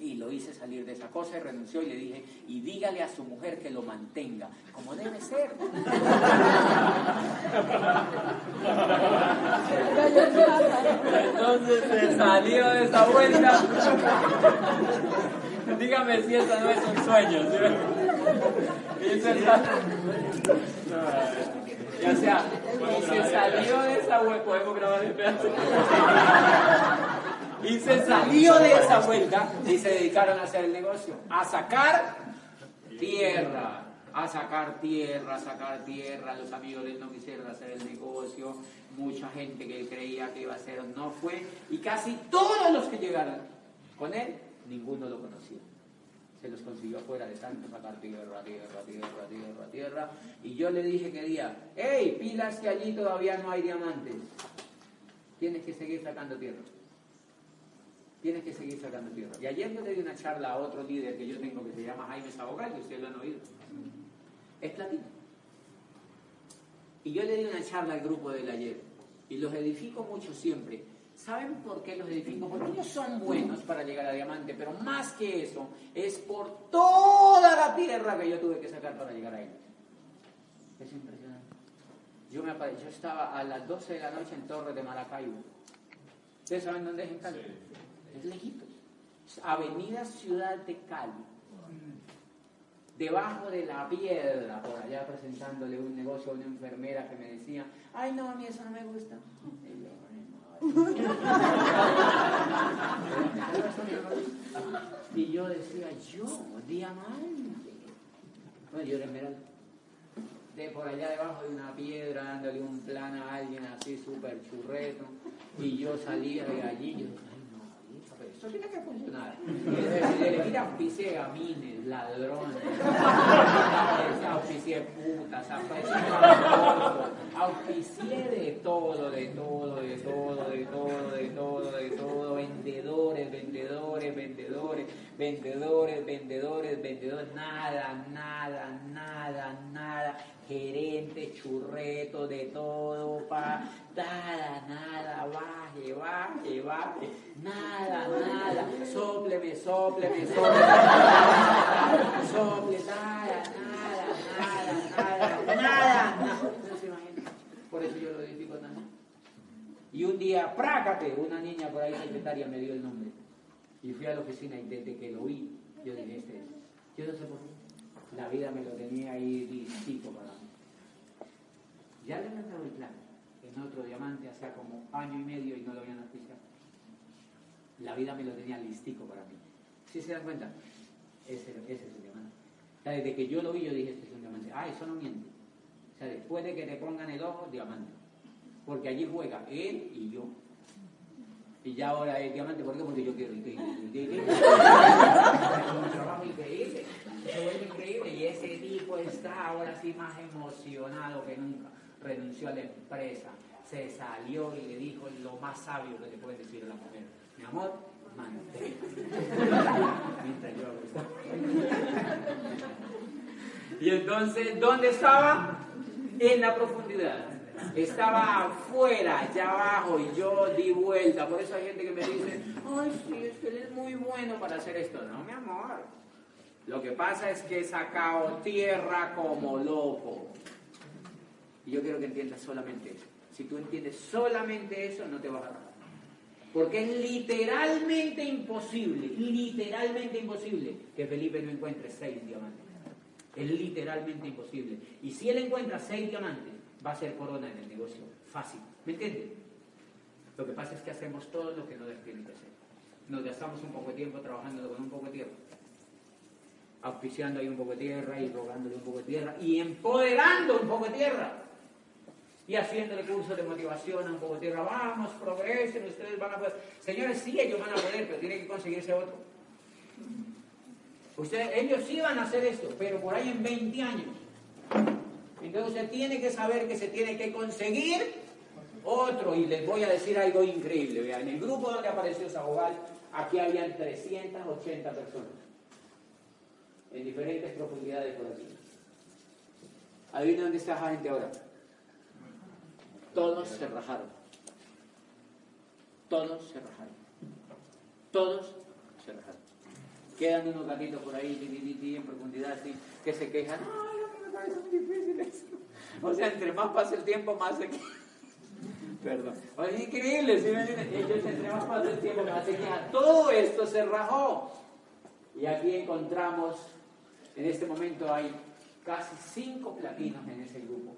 Y lo hice salir de esa cosa y renunció y le dije, y dígale a su mujer que lo mantenga, como debe ser. Entonces se salió de esa vuelta. Dígame si eso no es un sueño. Y ya sea, y se salió de esa vuelta, podemos grabar el pedazo. Y se salió de esa vuelta y se dedicaron a hacer el negocio, a sacar tierra, a sacar tierra, a sacar tierra. Los amigos de no quisieron hacer el negocio, mucha gente que él creía que iba a hacer no fue, y casi todos los que llegaron con él, ninguno lo conocía se los consiguió fuera de tanto sacar tierra, tierra, tierra, tierra, tierra. Y yo le dije que día, hey, pilas que allí todavía no hay diamantes. Tienes que seguir sacando tierra. Tienes que seguir sacando tierra. Y ayer yo le di una charla a otro líder que yo tengo que se llama Jaime Sabogal, que ustedes lo han oído. Es platino. Y yo le di una charla al grupo del ayer. Y los edifico mucho siempre ¿Saben por qué los edifico? Porque ellos son buenos para llegar a diamante, pero más que eso, es por toda la tierra que yo tuve que sacar para llegar a ellos. Es impresionante. Yo, me apare- yo estaba a las 12 de la noche en Torres de Maracaibo. ¿Ustedes saben dónde es en Cali? Es lejitos. Avenida Ciudad de Cali. Debajo de la piedra, por allá presentándole un negocio a una enfermera que me decía, ay no, a mí eso no me gusta. Y yo. Y yo decía, yo, diamante. Bueno, yo era esmeralda. De por allá debajo de una piedra, dándole un plan a alguien así súper churreto. Y yo salía de allí decía, ay no, hija, pero eso tiene que funcionar. Decía, mira, auspicié gamines, ladrones, auspicié putas, auspicié tramposos, auspicié de todo, de todo, de todo, de todo, de todo, de todo, vendedores, vendedores, vendedores, vendedores, vendedores, vendedores, nada, nada, nada, nada, gerente, churreto, de todo, pa, nada, nada, baje, baje, baje, nada, nada, sopleme, sopleme, sopleme, sople, nada, nada, nada, nada, nada. ¿No se imaginan? Por eso yo lo edifico también. Y un día, prácate, una niña por ahí secretaria me dio el nombre. Y fui a la oficina y desde que lo vi, yo dije, este es. Yo no sé por qué. La vida me lo tenía ahí listito para mí. Ya le han el plan otro diamante hacía como año y medio y no lo habían auspiciado. La vida me lo tenía listico para mí. ¿Sí se dan cuenta? Ese, ese es el diamante. O sea, desde que yo lo vi, yo dije, este es un diamante. Ah, eso no miente. O sea, después de que te pongan el ojo, diamante. Porque allí juega él y yo. Y ya ahora es diamante, ¿por qué? Porque yo quiero. Es un trabajo increíble. Se vuelve increíble. Y ese tipo está ahora sí más emocionado que nunca. Renunció a la empresa, se salió y le dijo lo más sabio que le puede decir a la mujer. Mi amor, mantén. Y entonces, ¿dónde estaba? En la profundidad. Estaba afuera, allá abajo, y yo di vuelta. Por eso hay gente que me dice, ay, sí, es que él es muy bueno para hacer esto. No, mi amor. Lo que pasa es que he sacado tierra como loco. Y yo quiero que entiendas solamente eso. Si tú entiendes solamente eso, no te vas a dar. Porque es literalmente imposible, literalmente imposible que Felipe no encuentre seis diamantes. Es literalmente imposible. Y si él encuentra seis diamantes, va a ser corona en el negocio. Fácil. ¿Me entiendes? Lo que pasa es que hacemos todo lo que no les tiene que hacer. Nos gastamos un poco de tiempo trabajando con un poco de tierra. Auspiciando ahí un poco de tierra y rogándole un poco de tierra y empoderando un poco de tierra. Y haciéndole cursos de motivación a un. Vamos, progresen, ustedes van a poder. Señores, sí, ellos van a poder, pero tienen que conseguirse otro. Ustedes, ellos sí van a hacer esto, pero por ahí en 20 años. Entonces usted tiene que saber que se tiene que conseguir otro. Y les voy a decir algo increíble. Vean, en el grupo donde apareció Sabogal, aquí habían 380 personas. En diferentes profundidades por aquí. Adivinen dónde está esa gente ahora. Todos se rajaron. Todos se rajaron. Todos se rajaron. Quedan unos gatitos por ahí, ti, en profundidad, que se quejan. Ay, mí me parece muy difícil eso. O sea, entre más pasa el tiempo, más se quejan. Perdón. Es increíble, ¿sí? Ellos, entre más pasa el tiempo, más se quejan. Todo esto se rajó. Y aquí encontramos, en este momento hay casi cinco platinos en ese grupo,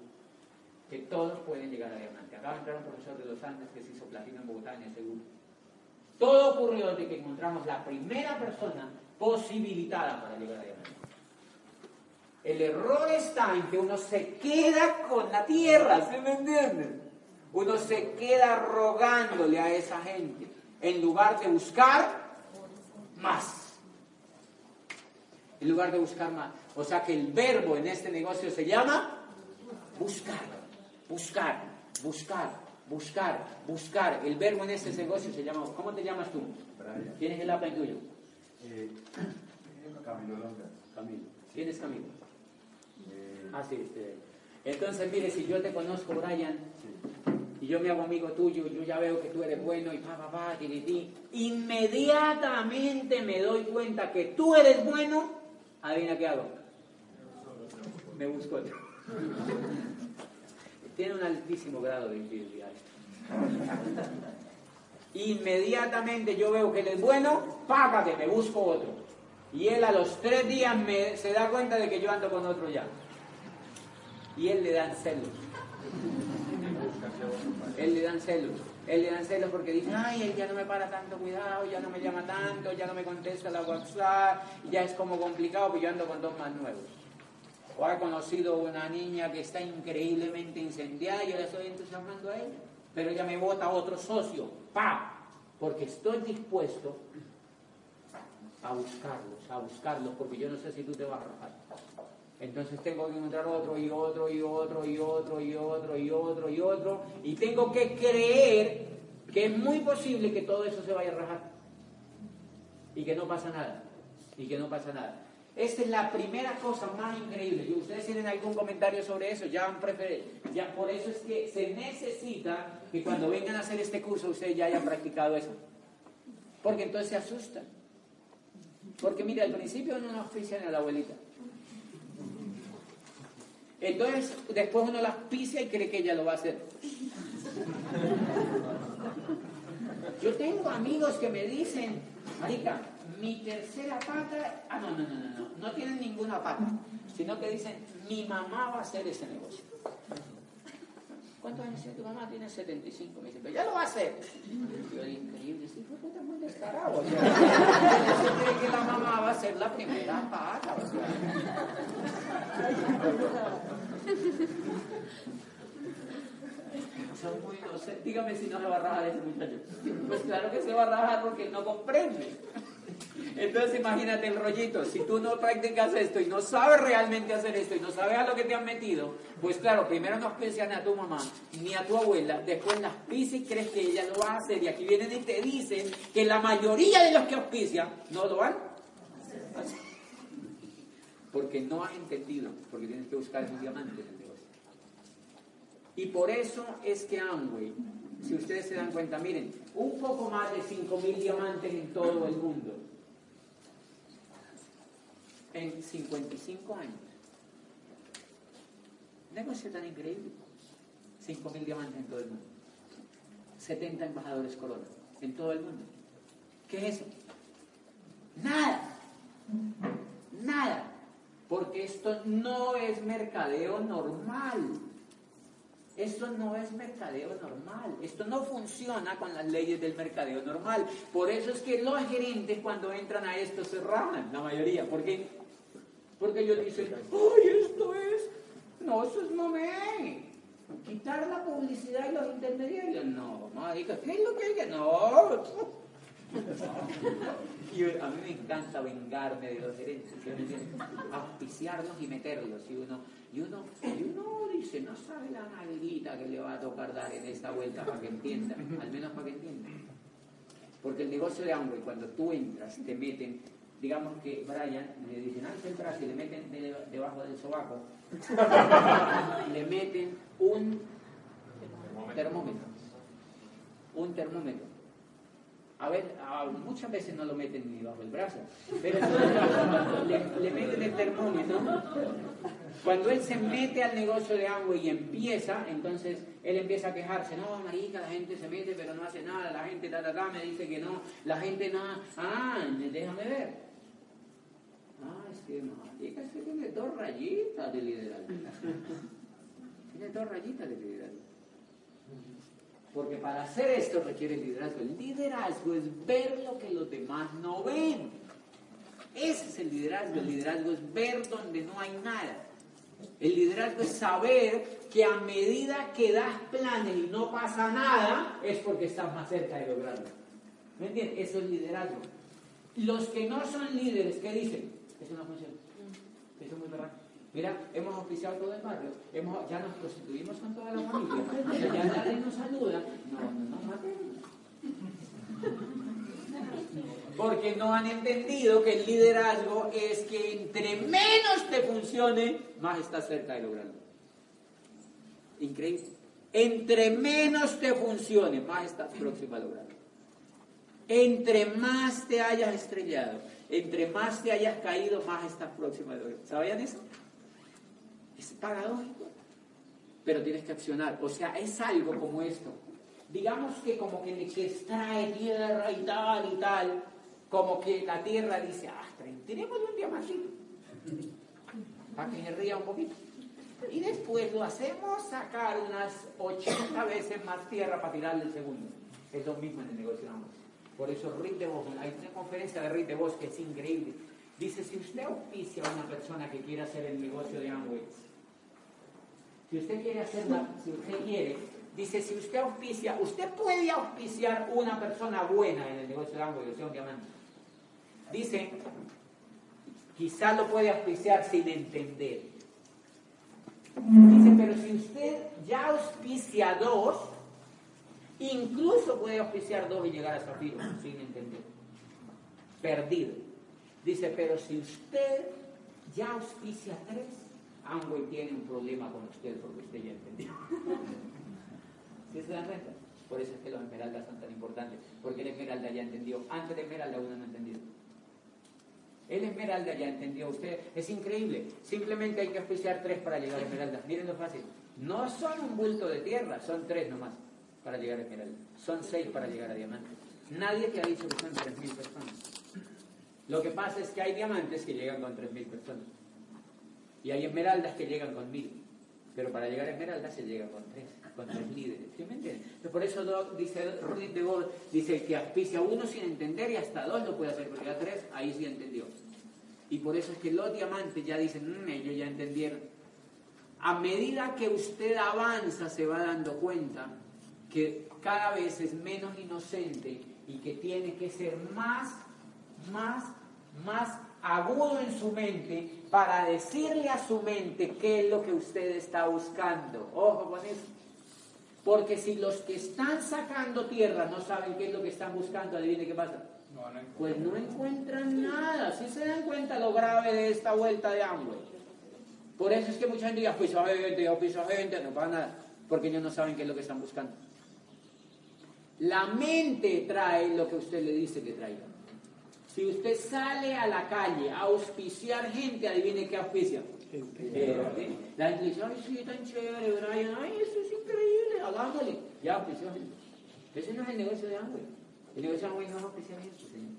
que todos pueden llegar a diamante. Acaba de entrar un profesor de los Andes que se hizo platino en Bogotá en ese grupo. Todo ocurrió desde que encontramos la primera persona posibilitada para llegar a diamante. El error está en que uno se queda con la tierra, ¿sí me entienden? Uno se queda rogándole a esa gente en lugar de buscar más. En lugar de buscar más. O sea que el verbo en este negocio se llama buscar, buscar, buscar, buscar, buscar. El verbo en este negocio se llama, ¿cómo te llamas tú? Brian. ¿Tienes el APA tuyo? Eh, Camilo Longa. Camilo. ¿Quién es Camilo? Eh, Ah, sí, este. Entonces, mire, si yo te conozco, Brian, sí. y yo me hago amigo tuyo, yo ya veo que tú eres bueno y pa, pa, pa, ti, ti, inmediatamente me doy cuenta que tú eres bueno, adivina qué hago. Me busco otro. Tiene un altísimo grado de infidelidad. Inmediatamente yo veo que él es bueno, págate, me busco otro. Y él a los tres días se da cuenta de que yo ando con otro ya. Y él le dan celos. Él le dan celos. Él le dan celos porque dice, ay, él ya no me para tanto cuidado, ya no me llama tanto, ya no me contesta la WhatsApp, ya es como complicado, porque yo ando con dos más nuevos. O ha conocido una niña que está increíblemente incendiada yo le estoy entusiasmando a ella. Pero ella me vota otro socio. ¡Pa! Porque estoy dispuesto a buscarlos, a buscarlos, porque yo no sé si tú te vas a rajar. Entonces tengo que encontrar otro y otro y otro y otro y otro y otro y otro. Y tengo que creer que es muy posible que todo eso se vaya a rajar. Y que no pasa nada. Y que no pasa nada. Esta es la primera cosa más increíble. ¿Y ustedes tienen algún comentario sobre eso? Ya han preferido. Ya por eso es que se necesita que cuando vengan a hacer este curso ustedes ya hayan practicado eso. Porque entonces se asustan. Porque mira, al principio no nos ofician a la abuelita. Entonces, después uno las pisa y cree que ella lo va a hacer. Yo tengo amigos que me dicen, Marica, mi tercera pata, ah, no, no, no, no, no, no tienen ninguna pata, sino que dicen, mi mamá va a hacer ese negocio. ¿Cuántos años tiene tu mamá? Tiene 75. Me dice, pero ya lo va a hacer. Yo digo, increíble, sí, fue puta muy descarado. O sea, que la mamá va a ser la primera pata. O sea. Son muy inocentes. Dígame si no se va a rajar ese muchacho. Pues claro que se va a rajar porque él no comprende. Entonces imagínate el rollito, si tú no practicas esto y no sabes realmente hacer esto y no sabes a lo que te han metido, pues claro, primero no auspician a tu mamá ni a tu abuela, después las pisas y crees que ella lo va a hacer y aquí vienen y te dicen que la mayoría de los que auspician no lo hacer. Porque no has entendido, porque tienes que buscar un diamante en el negocio. Y por eso es que Amway, si ustedes se dan cuenta, miren, un poco más de 5.000 diamantes en todo el mundo en 55 años. Un negocio tan increíble. 5.000 diamantes en todo el mundo. 70 embajadores corona en todo el mundo. ¿Qué es eso? Nada. Nada. Porque esto no es mercadeo normal. Esto no es mercadeo normal. Esto no funciona con las leyes del mercadeo normal. Por eso es que los gerentes cuando entran a esto se rajan, la mayoría. ¿Por qué? Porque ellos dicen, ¡ay, esto es! No, eso es mamé. Quitar la publicidad y los intermediarios. No, marica, ¿qué es lo que hay que.? No. Y a mí me encanta vengarme de los gerentes, auspiciarlos y meterlos. Y uno, y uno, y uno dice, no sabe la nalguita que le va a tocar dar en esta vuelta para que entienda, al menos para que entienda. Porque el negocio de hambre, cuando tú entras, te meten digamos que Brian le dicen, ah, el brazo y le meten de, debajo del sobaco, le meten un termómetro. Un termómetro. A ver, muchas veces no lo meten ni bajo el brazo, pero le, le, meten el termómetro. Cuando él se mete al negocio de agua y empieza, entonces él empieza a quejarse, no, marica, la gente se mete pero no hace nada, la gente ta, ta, ta, me dice que no, la gente nada, ah, déjame ver. Ah, es que marica, es tiene dos rayitas de liderazgo. tiene dos rayitas de liderazgo. Porque para hacer esto requiere liderazgo. El liderazgo es ver lo que los demás no ven. Ese es el liderazgo. El liderazgo es ver donde no hay nada. El liderazgo es saber que a medida que das planes y no pasa nada, es porque estás más cerca de lograrlo. ¿Me entiendes? Eso es liderazgo. Los que no son líderes, ¿qué dicen? Eso no funciona. Eso es muy verdad. Mira, hemos oficiado todo el barrio, hemos, ya nos prostituimos con toda la familia, ya nadie nos saluda. No, no nos matemos. Porque no han entendido que el liderazgo es que entre menos te funcione, más estás cerca de lograrlo. Increíble. Entre menos te funcione, más estás próximo a lograrlo. Entre más te hayas estrellado, entre más te hayas caído, más estás próximo a lograrlo. ¿Sabían eso? Es paradójico. pero tienes que accionar. O sea, es algo como esto. Digamos que como que le extrae tierra y tal y tal, como que la tierra dice, ah, tenemos un diamantito, para que se ría un poquito. Y después lo hacemos sacar unas 80 veces más tierra para tirarle el segundo. Es lo mismo en el negocio de. Por eso Rick de Vos, hay una conferencia de Rick de Vos que es increíble. Dice, si usted auspicia a una persona que quiere hacer el negocio de Amway, si usted quiere hacerla, si usted quiere, dice, si usted auspicia, usted puede auspiciar una persona buena en el negocio de Amway, o sea, un diamante. Dice, quizá lo puede auspiciar sin entender. Dice, pero si usted ya auspicia dos, incluso puede auspiciar dos y llegar a zafiro, sin entender. Perdido. Dice, pero si usted ya auspicia tres, Amway tiene un problema con usted porque usted ya entendió. ¿Sí se dan cuenta? Por eso es que los esmeraldas son tan importantes, porque el esmeralda ya entendió. Antes de esmeralda uno no entendió. El esmeralda ya entendió usted. Es increíble. Simplemente hay que auspiciar tres para llegar a esmeralda. Miren lo fácil. No son un bulto de tierra, son tres nomás para llegar a esmeralda. Son seis para llegar a diamante. Nadie te ha dicho que son tres mil personas. Lo que pasa es que hay diamantes que llegan con tres mil personas. Y hay esmeraldas que llegan con mil. Pero para llegar a esmeralda se llega con tres, con tres líderes. ¿Sí me entienden? Por eso dice Rudy de Gaulle, dice que auspicia uno sin entender y hasta dos lo puede hacer, porque a tres ahí sí entendió. Y por eso es que los diamantes ya dicen, mmm, ellos ya entendieron. A medida que usted avanza se va dando cuenta que cada vez es menos inocente y que tiene que ser más, más, más agudo en su mente para decirle a su mente qué es lo que usted está buscando. Ojo con eso. Porque si los que están sacando tierra no saben qué es lo que están buscando, adivine qué pasa. Pues no encuentran nada. Si se dan cuenta lo grave de esta vuelta de Amway. Por eso es que mucha gente dice, pues a gente, yo piso gente, no pasa nada. Porque ellos no saben qué es lo que están buscando. La mente trae lo que usted le dice que traiga. Si usted sale a la calle a auspiciar gente, adivine qué auspicia. Eh, la gente dice, ay, sí, tan chévere, Brian, ay, eso es increíble, hagámosle. Ya auspició gente. Ese no es el negocio de Amway. El negocio de Amway no es auspiciar gente, señor.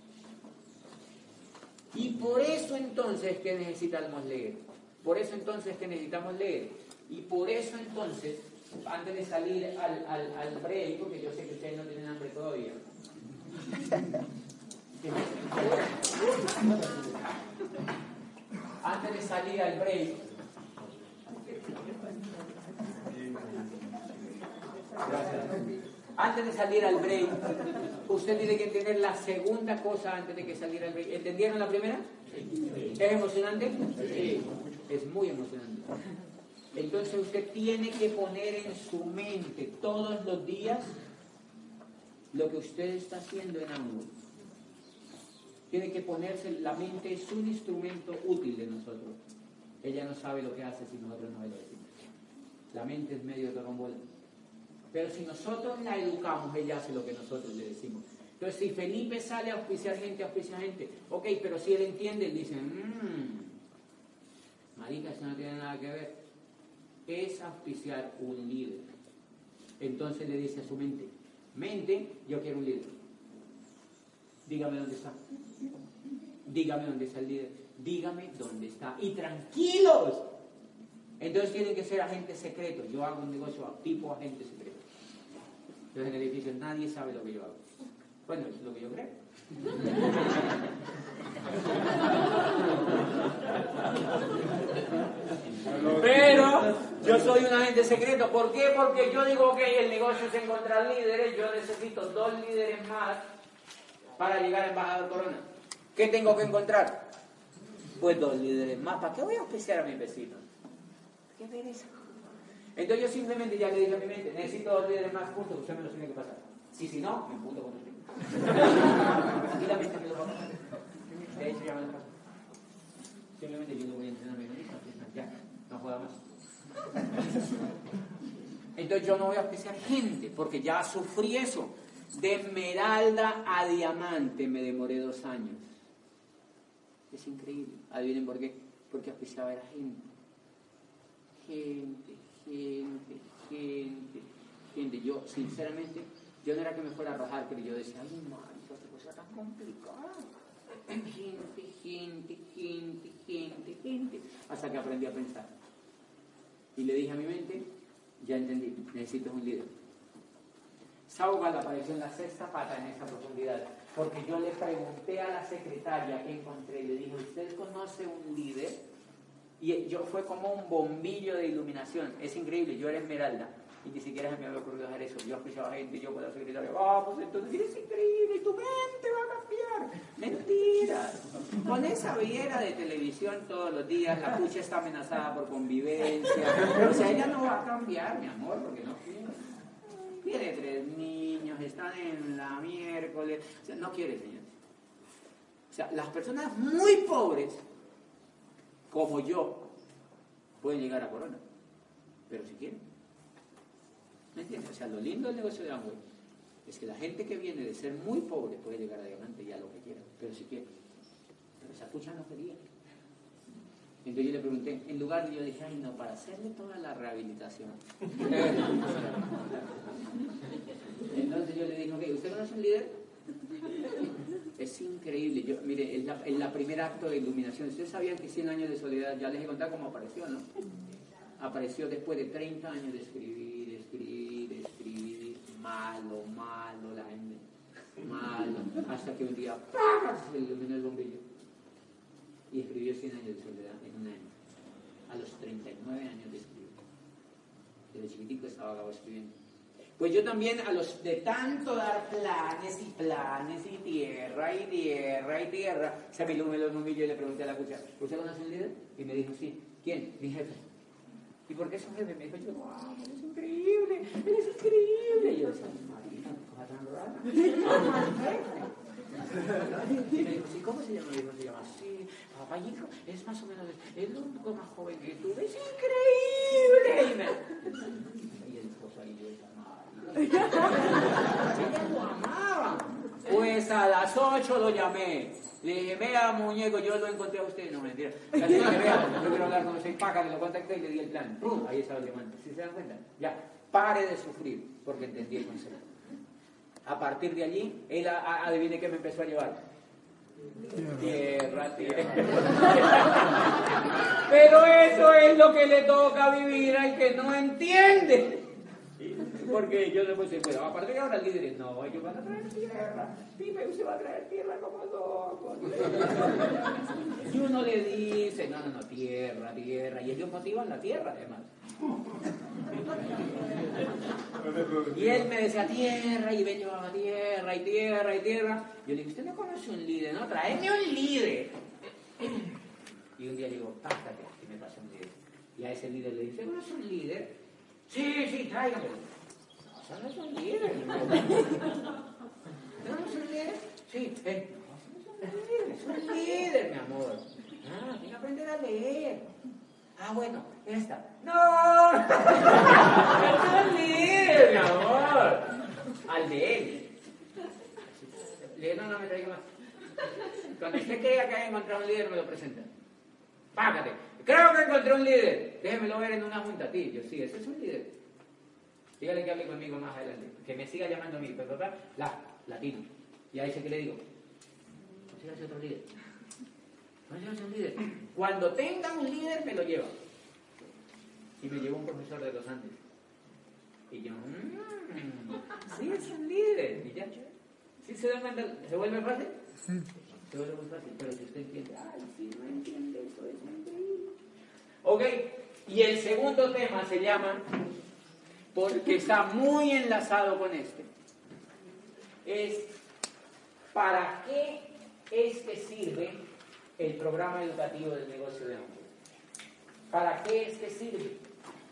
Y por eso entonces que necesitamos leer. Por eso entonces que necesitamos leer. Y por eso entonces, antes de salir al, al, al break, porque yo sé que ustedes no tienen hambre todavía. Antes de salir al break, Antes de salir al break, usted tiene que entender la segunda cosa antes de que salir al break. ¿Entendieron la primera? ¿Es emocionante? Sí. Es muy emocionante. Entonces usted tiene que poner en su mente todos los días lo que usted está haciendo en amor. Tiene que ponerse, la mente es un instrumento útil de nosotros. Ella no sabe lo que hace si nosotros no lo decimos. La mente es medio de rombola. Pero si nosotros la educamos, ella hace lo que nosotros le decimos. Entonces, si Felipe sale a auspiciar gente, auspicia gente. Ok, pero si él entiende, él dice, mmm, marica, eso no tiene nada que ver. Es auspiciar un líder. Entonces le dice a su mente, mente, yo quiero un líder. Dígame dónde está. Dígame dónde está el líder. Dígame dónde está. Y tranquilos. Entonces tienen que ser agentes secretos. Yo hago un negocio tipo agente secreto. Entonces en el edificio nadie sabe lo que yo hago. Bueno, es lo que yo creo. Pero yo soy un agente secreto. ¿Por qué? Porque yo digo, que el negocio es encontrar líderes. Yo necesito dos líderes más para llegar a embajador Corona. ¿Qué tengo que encontrar? Pues dos líderes más. ¿Para qué voy a auspiciar a mis vecinos? ¿Qué pereza? Entonces yo simplemente ya le dije a mi mente, necesito dos líderes más, punto, usted me los tiene que pasar. Si si no, me punto con usted. y la mente me lo va a pasar. De hecho ya me lo pasó. Simplemente yo lo voy a entrenar a mi mente, ya, no juega más. Entonces yo no voy a auspiciar gente, porque ya sufrí eso. De esmeralda a diamante me demoré dos años. Es increíble. Adivinen por qué. Porque auspiciaba a la gente. Gente, gente, gente, gente. Yo, sinceramente, yo no era que me fuera a rajar, pero yo decía, ay, marica, qué cosa tan complicada. Gente, gente, gente, gente, gente. Hasta que aprendí a pensar. Y le dije a mi mente, ya entendí, necesito un líder. Saugal apareció en la sexta pata en esa profundidad, porque yo le pregunté a la secretaria que encontré, le dije, ¿usted conoce un líder? Y yo fue como un bombillo de iluminación, es increíble, yo era esmeralda, y ni siquiera se me había ocurrido hacer eso. Yo escuchaba gente, yo con la secretaria, vamos, entonces es increíble, tu mente va a cambiar. Mentira. Con esa viera de televisión todos los días, la pucha está amenazada por convivencia. O sea, ella no va a cambiar, mi amor, porque no. Tiene tres niños, están en la miércoles. O sea, no quiere, señores. O sea, las personas muy pobres, como yo, pueden llegar a Corona. Pero si quieren. ¿Me entiendes? O sea, lo lindo del negocio de Amway es que la gente que viene de ser muy pobre puede llegar a diamante y a lo que quiera, pero si quiere. Pero esa pucha no quería. Entonces yo le pregunté, en lugar de yo dije, ay no, para hacerle toda la rehabilitación. Entonces yo le dije, ok, ¿usted conoce un líder? Es increíble. Mire, en la, en la primer acto de iluminación, ustedes sabían que 100 años de soledad, ya les he contado cómo apareció, ¿no? Apareció después de 30 años de escribir, escribir, escribir, malo, malo, la gente, malo, hasta que un día ¡pam! se iluminó el bombillo y escribió 100 años de soledad en un año, a los 39 años de escribir. Desde chiquitico estaba acabado escribiendo. Pues yo también a los de tanto dar planes y planes y tierra y tierra y tierra, se me iluminó el bombillo y le pregunté a la cucha, ¿usted conoce un líder? Y me dijo, sí. ¿Quién? Mi jefe. ¿Y por qué es un jefe? Me dijo, yo, wow, eres increíble, eres increíble. Y yo Marina, cosa tan rara. Y me dijo, sí, ¿cómo se llama? Me dijo, se llama así, es más o menos, es lo único más joven que tú, es increíble. Y, me... el esposo ahí, lo amaba. Pues a las 8 lo llamé. Le dije, vea, muñeco, yo lo encontré a usted. No, mentira. Le dije, vea, yo quiero hablar con usted. Paca, le lo contacté y le di el plan. ¡Pum! Ahí estaba el diamante. ¿Sí se dan cuenta? Ya, pare de sufrir, porque entendí el consejo. A partir de allí, él adivine qué me empezó a llevar. Tierra, tierra. Pero eso es lo que le toca vivir al que no entiende. Porque yo le bueno, a partir de ahora el líder no, ellos van a traer tierra. Pipe, usted va a traer tierra como loco. Y uno le dice, no, no, no, tierra, tierra. Y ellos motivan la tierra, además. Y él me decía tierra, y ven llevaba tierra, y tierra, y tierra. Yo le dije, usted no conoce un líder, no, tráeme un líder. Y un día le digo, pásate, y me pasa un líder. Y a ese líder le dice, ¿no es un líder? Sí, sí, tráigamelo. No, eso no es un líder. ¿No, es un líder? Sí, eh. No es un líder, es un líder, mi amor. Ah, tiene que aprender a leer. Ah, bueno, esta. ¡No! ¡Es un líder, mi amor! Al de él. Le no, no me traiga más. Cuando usted crea que haya encontrado un líder, me lo presenta. Págate. Creo que encontré un líder. Déjemelo ver en una junta, tío. Yo, sí, ese es un líder. Dígale que hable conmigo más adelante. Que me siga llamando a mí. Pero, papá, la, latino. Y ahí sé que le digo. Consígase otro líder. Un líder. Cuando tenga un líder, me lo lleva. Y me llevó un profesor de los Andes. Y yo, mmm, sí, es un líder. Y ya, ¿sí se da cuenta? ¿Se vuelve fácil? Se vuelve muy fácil. Pero si usted entiende, ay, sí, no entiende, eso es increíble. Ok, y el segundo tema se llama, porque está muy enlazado con este, es ¿para qué es que sirve el programa educativo del negocio de hambre? ¿Para qué es que sirve?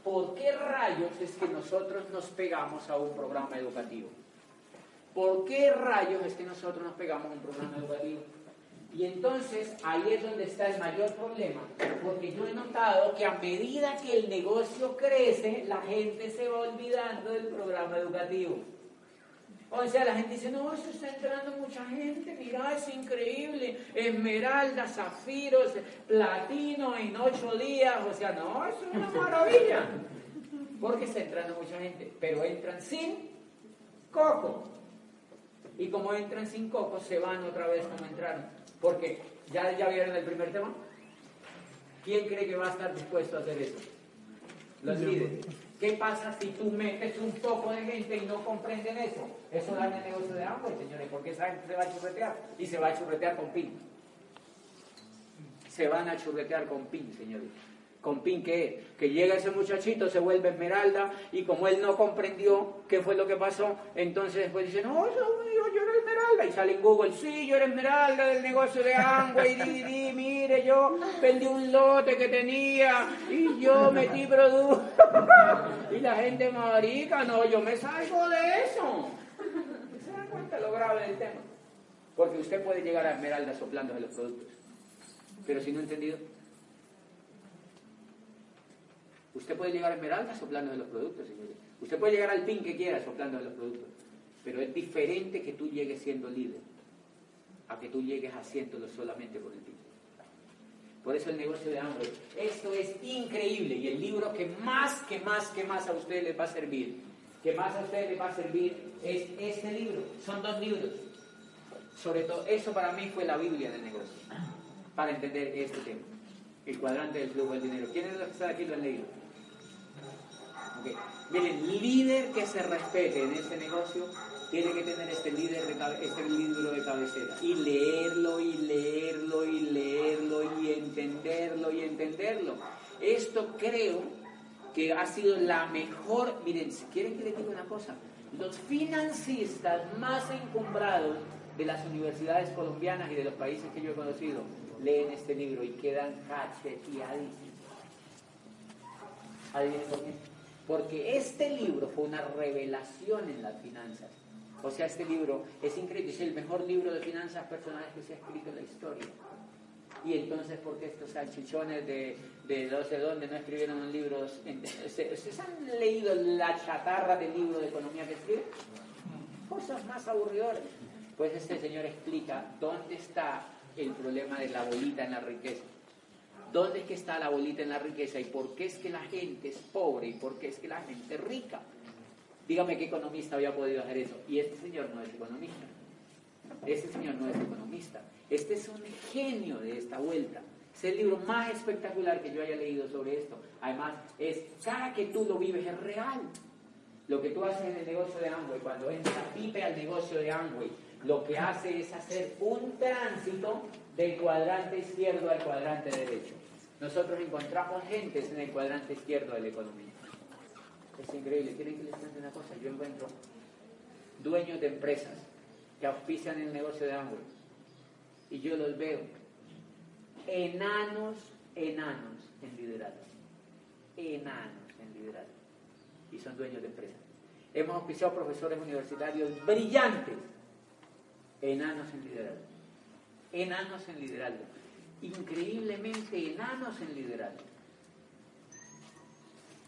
¿Por qué rayos es que nosotros nos pegamos a un programa educativo? ¿Por qué rayos es que nosotros nos pegamos a un programa educativo? Y entonces ahí es donde está el mayor problema, porque yo he notado que a medida que el negocio crece, la gente se va olvidando del programa educativo. O sea, la gente dice, no, eso está entrando mucha gente, mira, es increíble, esmeralda, zafiros, platino en ocho días, o sea, no, eso es una maravilla. Porque está entrando mucha gente, pero entran sin coco. Y como entran sin coco, se van otra vez como entraron. Porque ya, ya vieron el primer tema. ¿Quién cree que va a estar dispuesto a hacer eso? Los líderes. ¿Qué pasa si tú metes un poco de gente y no comprenden eso? Eso daña el negocio de ambos, señores, porque esa gente se va a churretear y se va a churretear con pin. Se van a churretear con pin, señores. ¿Con pin qué? Que llega ese muchachito, se vuelve esmeralda y como él no comprendió qué fue lo que pasó, entonces después dice, no, yo, yo, era esmeralda. Y sale en Google, sí, yo era esmeralda del negocio de Amway, di, di, mire, yo vendí un lote que tenía y yo metí producto. y la gente marica, no, yo me salgo de eso. ¿Se dan cuenta lo grave del tema? Porque usted puede llegar a esmeralda soplando de los productos. Pero si no ha entendido, usted puede llegar a esmeralda soplando de los productos, señores. Usted puede llegar al pin que quiera soplando de los productos. Pero es diferente que tú llegues siendo líder a que tú llegues haciéndolo solamente por el pin. Por eso el negocio de hambre. Esto es increíble y el libro que más, que más, que más a ustedes les va a servir, que más a ustedes les va a servir es este libro. Son dos libros. Sobre todo, eso para mí fue la Biblia del negocio, para entender este tema. El cuadrante del flujo del dinero. ¿Quiénes de los que están aquí lo han leído? Okay. Miren, líder que se respete en ese negocio tiene que tener este, este libro de cabecera y leerlo y leerlo y leerlo y entenderlo y entenderlo. Esto creo que ha sido la mejor, miren, si quieren que les diga una cosa, los financistas más encumbrados de las universidades colombianas y de los países que yo he conocido leen este libro y quedan cacheteadísimos. ¿Adivinen por qué? Porque este libro fue una revelación en las finanzas. O sea, este libro es increíble, es el mejor libro de finanzas personales que se ha escrito en la historia. Y entonces, ¿por qué estos salchichones de, de no sé dónde no escribieron un libro? ¿Ustedes han leído la chatarra del libro de economía que escribe? Cosas más aburridoras. Pues este señor explica dónde está el problema de la bolita en la riqueza. ¿Dónde es que está la bolita en la riqueza y por qué es que la gente es pobre y por qué es que la gente es rica? Dígame qué economista había podido hacer eso. Y este señor no es economista. Este señor no es economista. Este es un genio de esta vuelta. Es el libro más espectacular que yo haya leído sobre esto. Además, es cada que tú lo vives es real. Lo que tú haces en el negocio de Amway, cuando entra Pipe al negocio de Amway, lo que hace es hacer un tránsito del cuadrante izquierdo al cuadrante derecho. Nosotros encontramos gentes en el cuadrante izquierdo de la economía. Es increíble. ¿Quieren que les cuente una cosa? Yo encuentro dueños de empresas que auspician el negocio de Amway y yo los veo enanos, enanos en liderazgo. Enanos en liderazgo. Y son dueños de empresas. Hemos auspiciado profesores universitarios brillantes enanos en liderazgo. Enanos en liderazgo. Increíblemente enanos en liderazgo.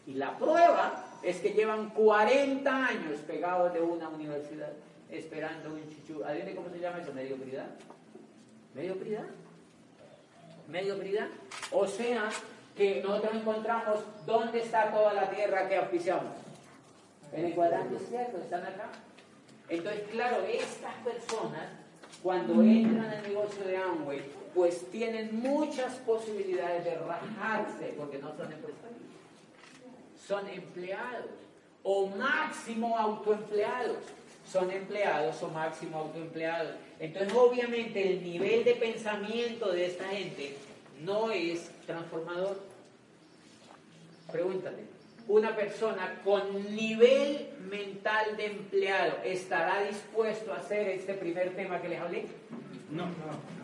Y la prueba es que llevan 40 años pegados de una universidad esperando un chichu. ¿Adivinen cómo se llama eso? Mediocridad. Mediocridad. Mediocridad. O sea, que nosotros encontramos dónde está toda la tierra que auspiciamos. En el cuadrante izquierdo, están acá. Entonces, claro, estas personas, cuando entran al negocio de Amway, pues tienen muchas posibilidades de rajarse, porque no son empresarios. Son empleados, o máximo autoempleados. Son empleados o máximo autoempleados. Entonces, obviamente, el nivel de pensamiento de esta gente no es transformador. Pregúntate, una persona con nivel mental de empleado estará dispuesto a hacer este primer tema que les hablé? No. No.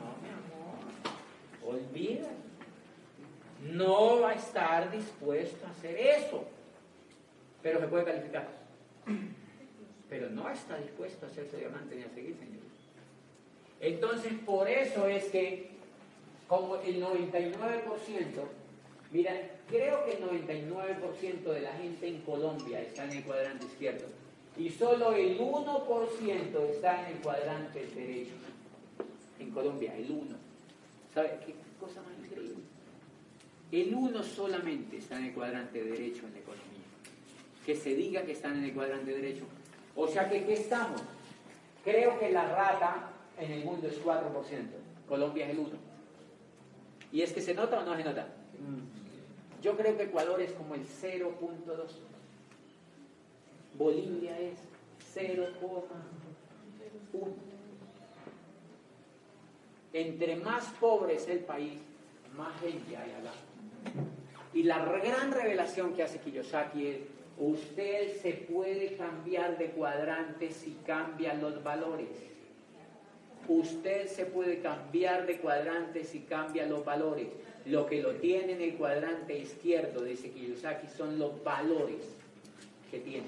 Olvida. No va a estar dispuesto a hacer eso. Pero se puede calificar. Pero no está dispuesto a hacerse diamante ni a seguir, señor. Entonces, por eso es que, como el 99%, mira, creo que el 99% de la gente en Colombia está en el cuadrante izquierdo y solo el 1% está en el cuadrante derecho. En Colombia, el 1. ¿Sabe qué cosa más increíble? El 1 solamente está en el cuadrante derecho en la economía. que se diga que están en el cuadrante derecho. O sea que, ¿qué estamos? Creo que la rata en el mundo es 4%, Colombia es el 1%. ¿Y es que se nota o no se nota? Yo creo que Ecuador es como el 0.2. Bolivia es 0,1. Entre más pobre es el país, más gente hay acá. Y la gran revelación que hace Kiyosaki es, usted se puede cambiar de cuadrante si cambia los valores. Usted se puede cambiar de cuadrante si cambia los valores. Lo que lo tiene en el cuadrante izquierdo, dice Kiyosaki, son los valores que tiene.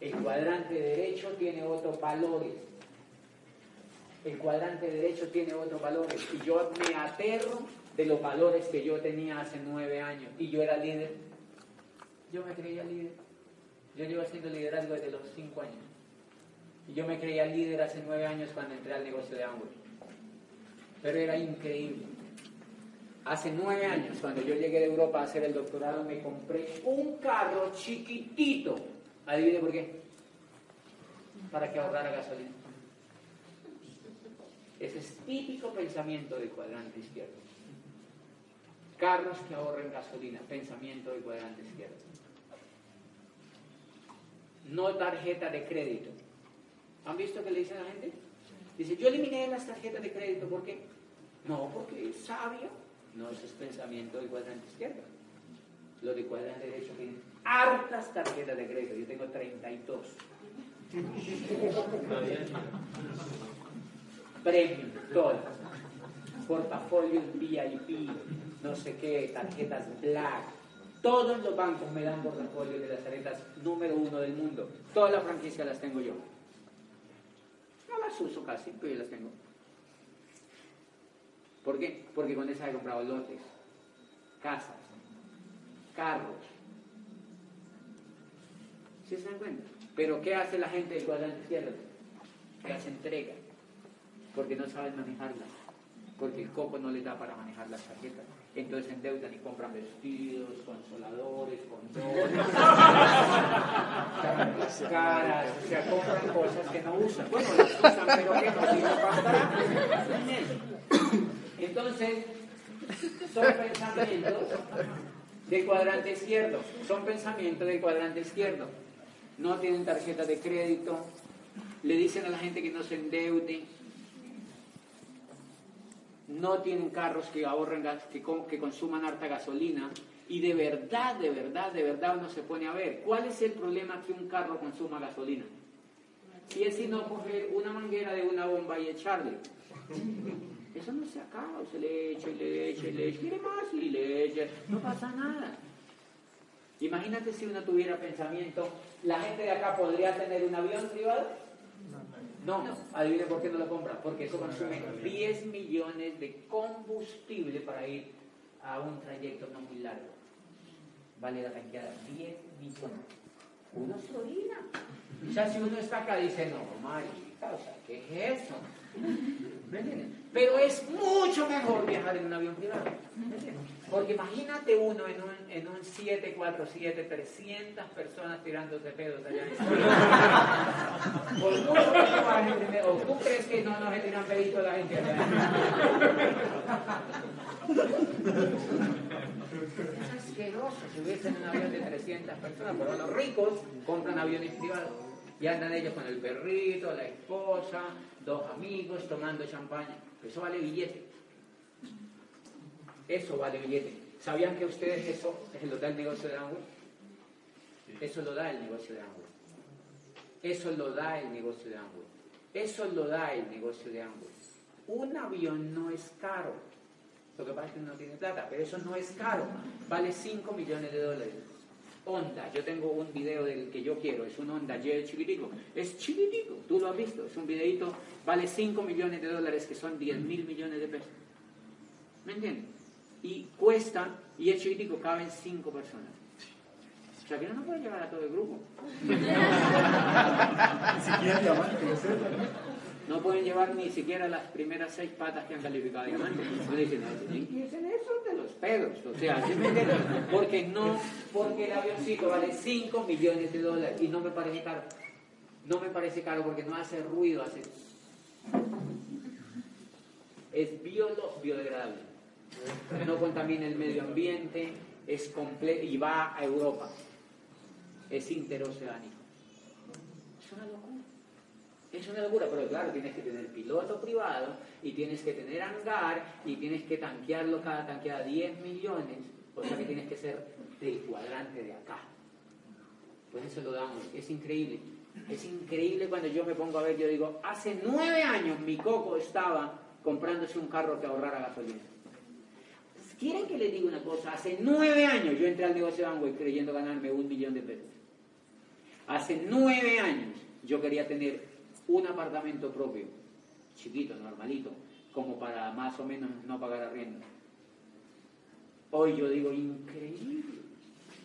El cuadrante derecho tiene otros valores. El cuadrante derecho tiene otros valores. Y yo me aterro de los valores que yo tenía hace nueve años. Y yo era líder. Yo me creía líder. Yo llevo haciendo liderazgo desde los cinco años. Y yo me creía líder hace nueve años cuando entré al negocio de Amway. Pero era increíble. Hace nueve años, cuando yo llegué de Europa a hacer el doctorado, me compré un carro chiquitito. Adivine por qué. Para que ahorrara gasolina. Ese es típico pensamiento del cuadrante izquierdo. Carros que ahorren gasolina, pensamiento del cuadrante izquierdo. No tarjeta de crédito. ¿Han visto qué le dicen a la gente? Dice, yo eliminé las tarjetas de crédito, ¿por qué? No, porque es sabio. No, ese es pensamiento del cuadrante izquierdo. Lo de cuadrante derecho tienen hartas tarjetas de crédito. Yo tengo 32. Premium, todas. Portafolios VIP, no sé qué, tarjetas black. Todos los bancos me dan portafolios de las tarjetas número uno del mundo. Todas las franquicias las tengo yo. No las uso casi, pero yo las tengo. ¿Por qué? Porque con esa he comprado lotes, casas, carros. ¿Sí se dan cuenta? Pero ¿qué hace la gente del cuadrante izquierdo? Hace entrega, porque no saben manejarlas, porque el coco no les da para manejar las tarjetas. Entonces endeudan y compran vestidos, consoladores, condones, caras, o sea, compran cosas que no usan. Bueno, las usan, pero que no sirven para entonces, son pensamientos del cuadrante izquierdo, son pensamientos del cuadrante izquierdo. No tienen tarjeta de crédito, le dicen a la gente que no se endeude, no tienen carros que ahorren, que, que consuman harta gasolina, y de verdad, de verdad, de verdad uno se pone a ver, ¿cuál es el problema que un carro consuma gasolina? Si es sino coger una manguera de una bomba y echarle. Eso no se acaba, se le echa y le echa y le echa, quiere más y le echa, no pasa nada. Imagínate si uno tuviera pensamiento, ¿la gente de acá podría tener un avión privado? No, adivine por qué no lo compra, porque eso consume 10 millones de combustible para ir a un trayecto no muy largo. Vale la cantidad, 10 millones. Uno se orina. Sea, si uno está acá dice, no, marica, o sea, ¿qué es eso? Pero es mucho mejor viajar en un avión privado. Porque imagínate uno en un, en un 747, 300 personas tirándose pedos allá en Por mucho o tú crees que no nos tiran peditos la gente. Es asqueroso si hubiesen un avión de 300 personas, pero los ricos compran aviones privados. Y andan ellos con el perrito, la esposa, dos amigos tomando champaña. Eso vale billete. Eso vale billete. ¿Sabían que ustedes eso lo da el negocio de Amway? Eso lo da el negocio de Amway. Eso lo da el negocio de Amway. Eso lo da el negocio de Amway. Un avión no es caro. Lo que pasa es que no tiene plata, pero eso no es caro. Vale 5 millones de dólares. Honda, yo tengo un video del que yo quiero, es un Honda Jet chiquitico, es chiquitico, tú lo has visto, es un videito, vale 5 millones de dólares, que son 10 mil millones de pesos. ¿Me entiendes? Y cuesta, y es chiquitico, caben 5 personas. O sea que no puede llevar a todo el grupo. No pueden llevar ni siquiera las primeras seis patas que han calificado diamante. No dicen, en esos de los pedos. O sea, ¿sí me? Porque no, porque el avioncito vale 5 millones de dólares y no me parece caro. No me parece caro porque no hace ruido, hace... Es biolo biodegradable. No contamina el medio ambiente, es completo y va a Europa. Es interoceánico. Es una locura. Es una locura, pero claro, tienes que tener piloto privado y tienes que tener hangar y tienes que tanquearlo cada tanqueada 10 millones, o sea que tienes que ser del cuadrante de acá. Pues eso lo damos, es increíble. Es increíble cuando yo me pongo a ver, yo digo, hace nueve años mi coco estaba comprándose un carro que ahorrara gasolina. ¿Quieren que les diga una cosa? Hace nueve años yo entré al negocio de Amway creyendo ganarme un millón de pesos. Hace nueve años yo quería tener un apartamento propio, chiquito, normalito, como para más o menos no pagar arriendo. Hoy yo digo, increíble,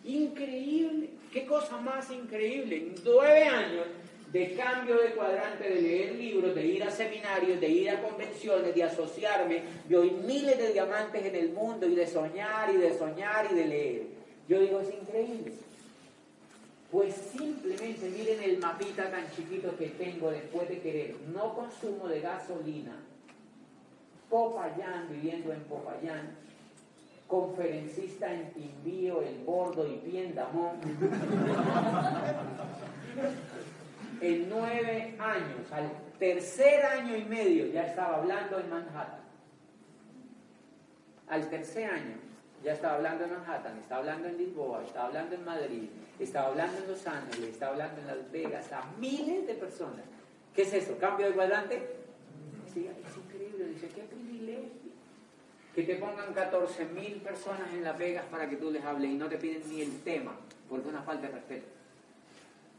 increíble, qué cosa más increíble. Nueve años de cambio de cuadrante, de leer libros, de ir a seminarios, de ir a convenciones, de asociarme, de oír miles de diamantes en el mundo y de soñar y de soñar y de leer. Yo digo, es increíble. Pues simplemente miren el mapita tan chiquito que tengo después de querer. No consumo de gasolina. Popayán, viviendo en Popayán. Conferencista en Timbío, El Bordo y Piendamón. en nueve años, al tercer año y medio, ya estaba hablando en Manhattan. Al tercer año, ya estaba hablando en Manhattan, estaba hablando en Lisboa, estaba hablando en Madrid, estaba hablando en Los Ángeles, estaba hablando en Las Vegas, a miles de personas. ¿Qué es eso? ¿Cambio de cuadrante? Sí, es increíble, dice, qué privilegio. Que te pongan 14 mil personas en Las Vegas para que tú les hables y no te piden ni el tema, porque es una falta de respeto.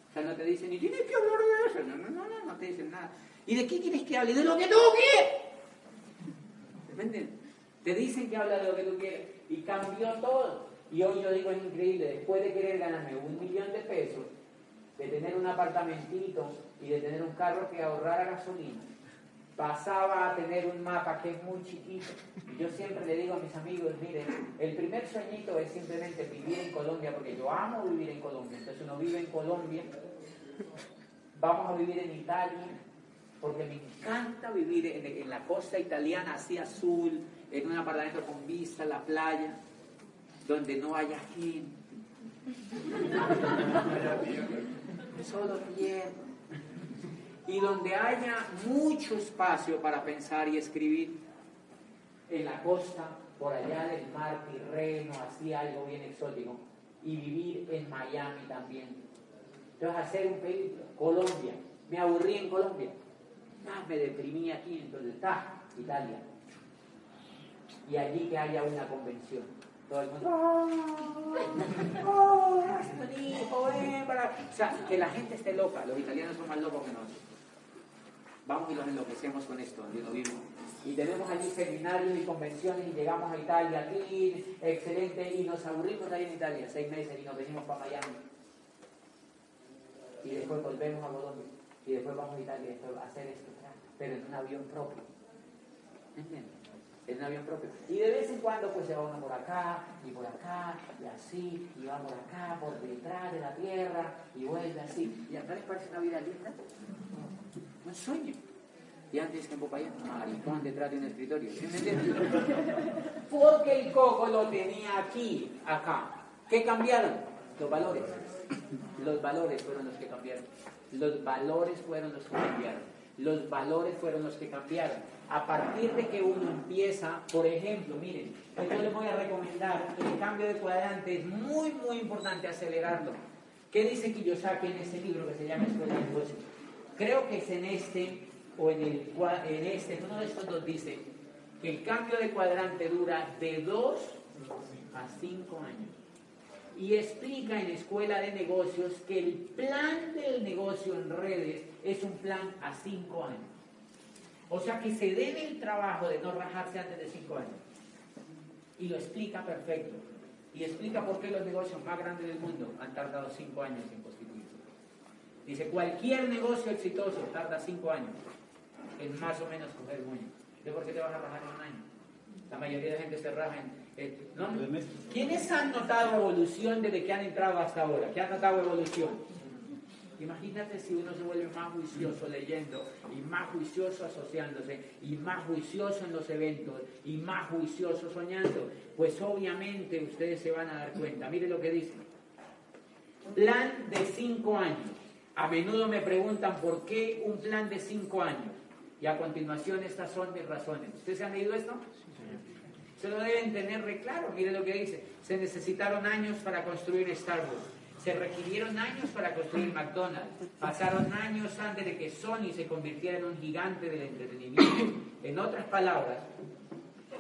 O sea, no te dicen, y tienes que hablar de eso. No, no, no, no, no te dicen nada. ¿Y de qué quieres que hable? De lo que tú quieres. ¿Entienden? Te dicen que habla de lo que tú quieres. Y cambió todo. Y hoy yo digo, es increíble, después de querer ganarme un millón de pesos, de tener un apartamentito y de tener un carro que ahorrara gasolina, pasaba a tener un mapa que es muy chiquito. Yo siempre le digo a mis amigos, miren, el primer sueñito es simplemente vivir en Colombia, porque yo amo vivir en Colombia. Entonces uno vive en Colombia, vamos a vivir en Italia, porque me encanta vivir en, en la costa italiana, así azul, en un apartamento con vista a la playa, donde no haya gente. Solo tierra y donde haya mucho espacio para pensar y escribir en la costa, por allá del mar Tirreno, así algo bien exótico, y vivir en Miami también. Entonces hacer un película, Colombia, me aburrí en Colombia, ah, me deprimí aquí, entonces está Italia. Y allí que haya una convención. Todo el mundo, ¡Oh! ¡Oh! ven para... O sea, que la gente esté loca. Los italianos son más locos que nosotros. Vamos y los enloquecemos con esto, vivimos. Y tenemos allí seminarios y convenciones y llegamos a Italia, aquí, excelente, y nos aburrimos ahí en Italia, seis meses, y nos venimos para Miami. Y después volvemos a Colombia. Y después vamos a Italia a hacer esto, pero en un avión propio. ¿Entiendes? En un avión propio. Y de vez en cuando pues se va uno por acá y por acá y así, y va por acá, por detrás de la tierra y vuelve así. ¿Y a les parece una vida linda? Un sueño. Y antes que en Popayán, maricón detrás de un escritorio. ¿Sí me? Porque el coco lo tenía aquí, acá. ¿Qué cambiaron? Los valores. Los valores fueron los que cambiaron. Los valores fueron los que cambiaron. Los valores fueron los que cambiaron. A partir de que uno empieza, por ejemplo, miren, yo les voy a recomendar el cambio de cuadrante es muy, muy importante acelerarlo. ¿Qué dice Kiyosaki en ese libro que se llama Escuela de Negocios? Creo que es en este o en, el, en este, uno de estos dos dice que el cambio de cuadrante dura de 2 a 5 años. Y explica en Escuela de Negocios que el plan del negocio en redes es un plan a 5 años. O sea que se debe el trabajo de no rajarse antes de 5 años. Y lo explica perfecto. Y explica por qué los negocios más grandes del mundo han tardado 5 años en constituirse. Dice, cualquier negocio exitoso tarda 5 años. en más o menos coger moño. ¿De por qué te vas a rajar en un año? La mayoría de la gente se raja en... eh, ¿no? ¿Quiénes han notado evolución desde que han entrado hasta ahora? ¿Qué han notado evolución? Imagínate si uno se vuelve más juicioso leyendo y más juicioso asociándose y más juicioso en los eventos y más juicioso soñando. Pues obviamente ustedes se van a dar cuenta. Mire lo que dice. Plan de cinco años. A menudo me preguntan por qué un plan de cinco años. Y a continuación estas son mis razones. ¿Ustedes han leído esto? Se lo deben tener re claro. Mire lo que dice. Se necesitaron años para construir Starbucks. Se requirieron años para construir McDonald's. Pasaron años antes de que Sony se convirtiera en un gigante del entretenimiento. En otras palabras,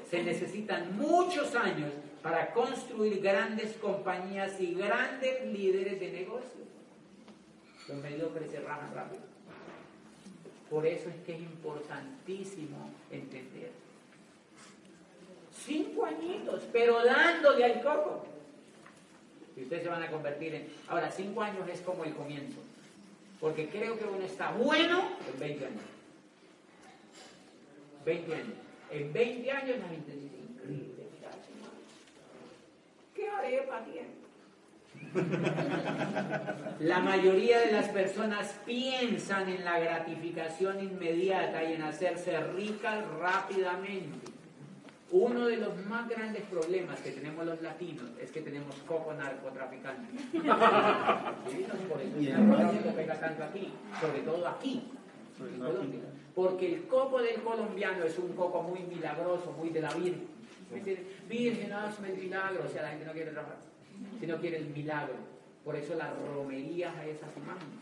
se necesitan muchos años para construir grandes compañías y grandes líderes de negocios. Los mediocres se rápido. Por eso es que es importantísimo entender. Cinco añitos, pero dándole al coco. Y ustedes se van a convertir en... Ahora, cinco años es como el comienzo. Porque creo que uno está bueno en 20 años. 20 años. En 20 años la gente dice, increíble. ¿Qué arepa tiene? La mayoría de las personas piensan en la gratificación inmediata y en hacerse ricas rápidamente. Uno de los más grandes problemas que tenemos los latinos es que tenemos coco narcotraficante. Por eso el narcotráfico pega tanto aquí, sobre todo aquí, en Colombia. Porque el coco del colombiano es un coco muy milagroso, muy de la Virgen. Virgen, hazme el milagro. O sea, la gente no quiere trabajar, sino quiere el milagro. Por eso las romerías a esas imágenes.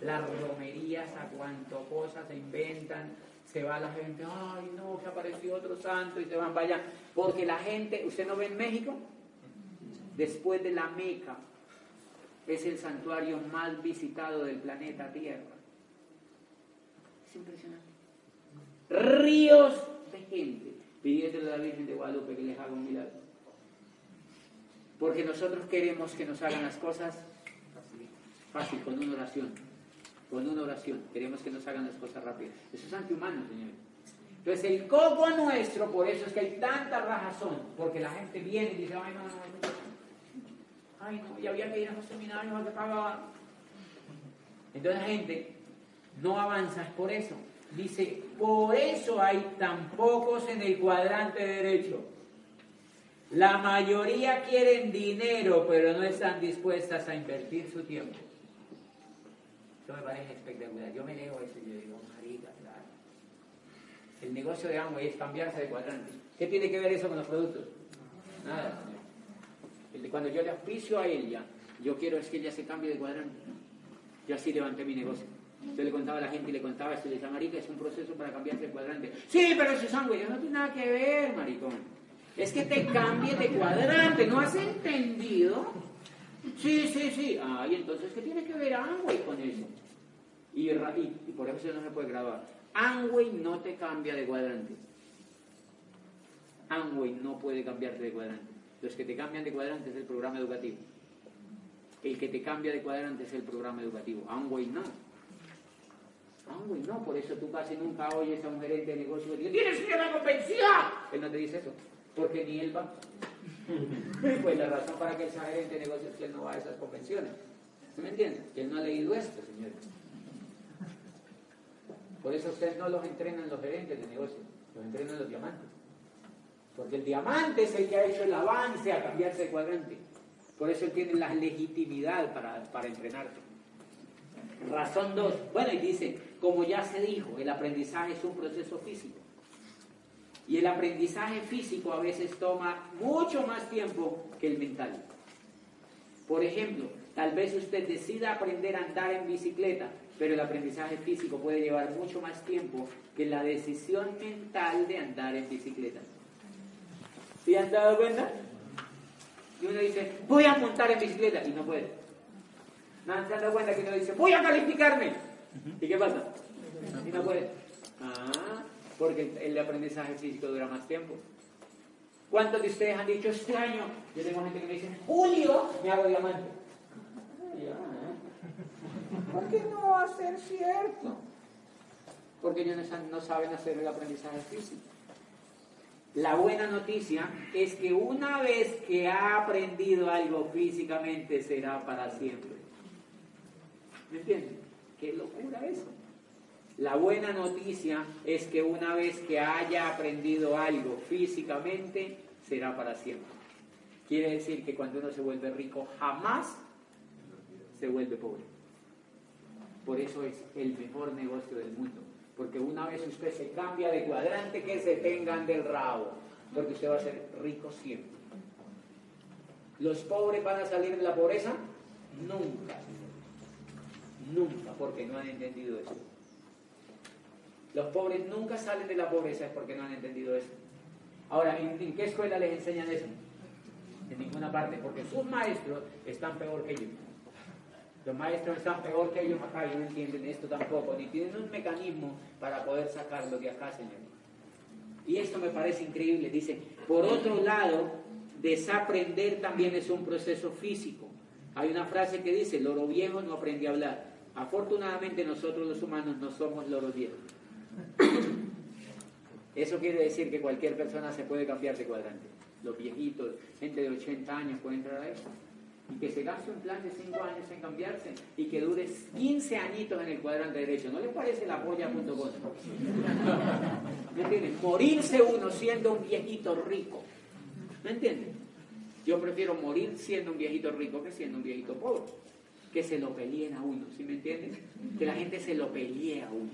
Las romerías a cuanto cosas se inventan, se va la gente, ay no, que apareció otro santo y se van para allá. Porque la gente, ¿usted no ve en México? Después de la Meca, es el santuario más visitado del planeta Tierra. Es impresionante. Ríos de gente pidiéndole a la Virgen de Guadalupe que les haga un milagro. Porque nosotros queremos que nos hagan las cosas fácil, con una oración con una oración. Queremos que nos hagan las cosas rápidas. Eso es antihumano, señores. Entonces, el coco nuestro, por eso es que hay tanta rajazón, porque la gente viene y dice, ay, no, no, no, ay, no, y había que ir a los seminarios que pagar. Entonces, la gente no avanza, por eso. Dice, por eso hay tan pocos en el cuadrante derecho. La mayoría quieren dinero, pero no están dispuestas a invertir su tiempo. Eso me parece espectacular. Yo me leo eso y yo digo, marica, claro. El negocio de Amway es cambiarse de cuadrante. ¿Qué tiene que ver eso con los productos? Nada. Cuando yo le auspicio a ella, yo quiero es que ella se cambie de cuadrante. Yo así levanté mi negocio. Yo le contaba a la gente y le contaba esto, le decía, marica, es un proceso para cambiarse de cuadrante. Sí, pero eso es Amway. No tiene nada que ver, maricón. Es que te cambies de cuadrante. ¿No has entendido? Sí, sí, sí. Ah, y entonces, ¿qué tiene que ver Amway con eso? Y, y, y por eso no se puede grabar. Amway no te cambia de cuadrante. Amway no puede cambiarte de cuadrante. Los que te cambian de cuadrante es el programa educativo. El que te cambia de cuadrante es el programa educativo. Amway no. Amway no. Por eso tú casi nunca oyes a un gerente de negocio que dice, ¡Tienes que ir a la convención! Él no te dice eso. Porque ni él va. Pues la razón para que sea gerente de negocios es que él no va a esas convenciones. ¿Sí me entiendes? Que él no ha leído esto, señores. Por eso ustedes no los entrenan los gerentes de negocios, los entrenan los diamantes. Porque el diamante es el que ha hecho el avance a cambiarse de cuadrante. Por eso él tiene la legitimidad para, para entrenarte. Razón 2. Bueno, y dice, como ya se dijo, el aprendizaje es un proceso físico. Y el aprendizaje físico a veces toma mucho más tiempo que el mental. Por ejemplo, tal vez usted decida aprender a andar en bicicleta, pero el aprendizaje físico puede llevar mucho más tiempo que la decisión mental de andar en bicicleta. ¿Sí han dado cuenta? Y uno dice, voy a montar en bicicleta, y no puede. ¿No han dado cuenta que uno dice, voy a calificarme? ¿Y qué pasa? Y no puede. Ah, porque el aprendizaje físico dura más tiempo. ¿Cuántos de ustedes han dicho este año? Yo tengo gente que me dice, julio me hago diamante. ¿eh? ¿Por qué no va a ser cierto? porque ellos no saben hacer el aprendizaje físico. La buena noticia es que una vez que ha aprendido algo físicamente será para siempre. ¿Me entienden? Qué locura eso. La buena noticia es que una vez que haya aprendido algo físicamente, será para siempre. Quiere decir que cuando uno se vuelve rico, jamás se vuelve pobre. Por eso es el mejor negocio del mundo. Porque una vez usted se cambia de cuadrante, que se tengan del rabo. Porque usted va a ser rico siempre. ¿Los pobres van a salir de la pobreza? Nunca. Nunca, porque no han entendido eso. Los pobres nunca salen de la pobreza es porque no han entendido eso. Ahora, ¿en, qué escuela les enseñan eso? En ninguna parte, porque sus maestros están peor que ellos. Los maestros están peor que ellos acá y no entienden esto tampoco, ni tienen un mecanismo para poder sacarlo de acá, Señor. Y esto me parece increíble. Dice, por otro lado, desaprender también es un proceso físico. Hay una frase que dice, loro viejo no aprende a hablar. Afortunadamente nosotros los humanos no somos loros viejos. Eso quiere decir que cualquier persona se puede cambiar de cuadrante. Los viejitos, gente de 80 años puede entrar a eso. Y que se gaste un plan de 5 años en cambiarse y que dure 15 añitos en el cuadrante derecho. ¿No les parece la polla.com? ¿Me entienden? Morirse uno siendo un viejito rico. ¿Me entienden? Yo prefiero morir siendo un viejito rico que siendo un viejito pobre. Que se lo peleen a uno, ¿sí me entienden? Que la gente se lo pelee a uno.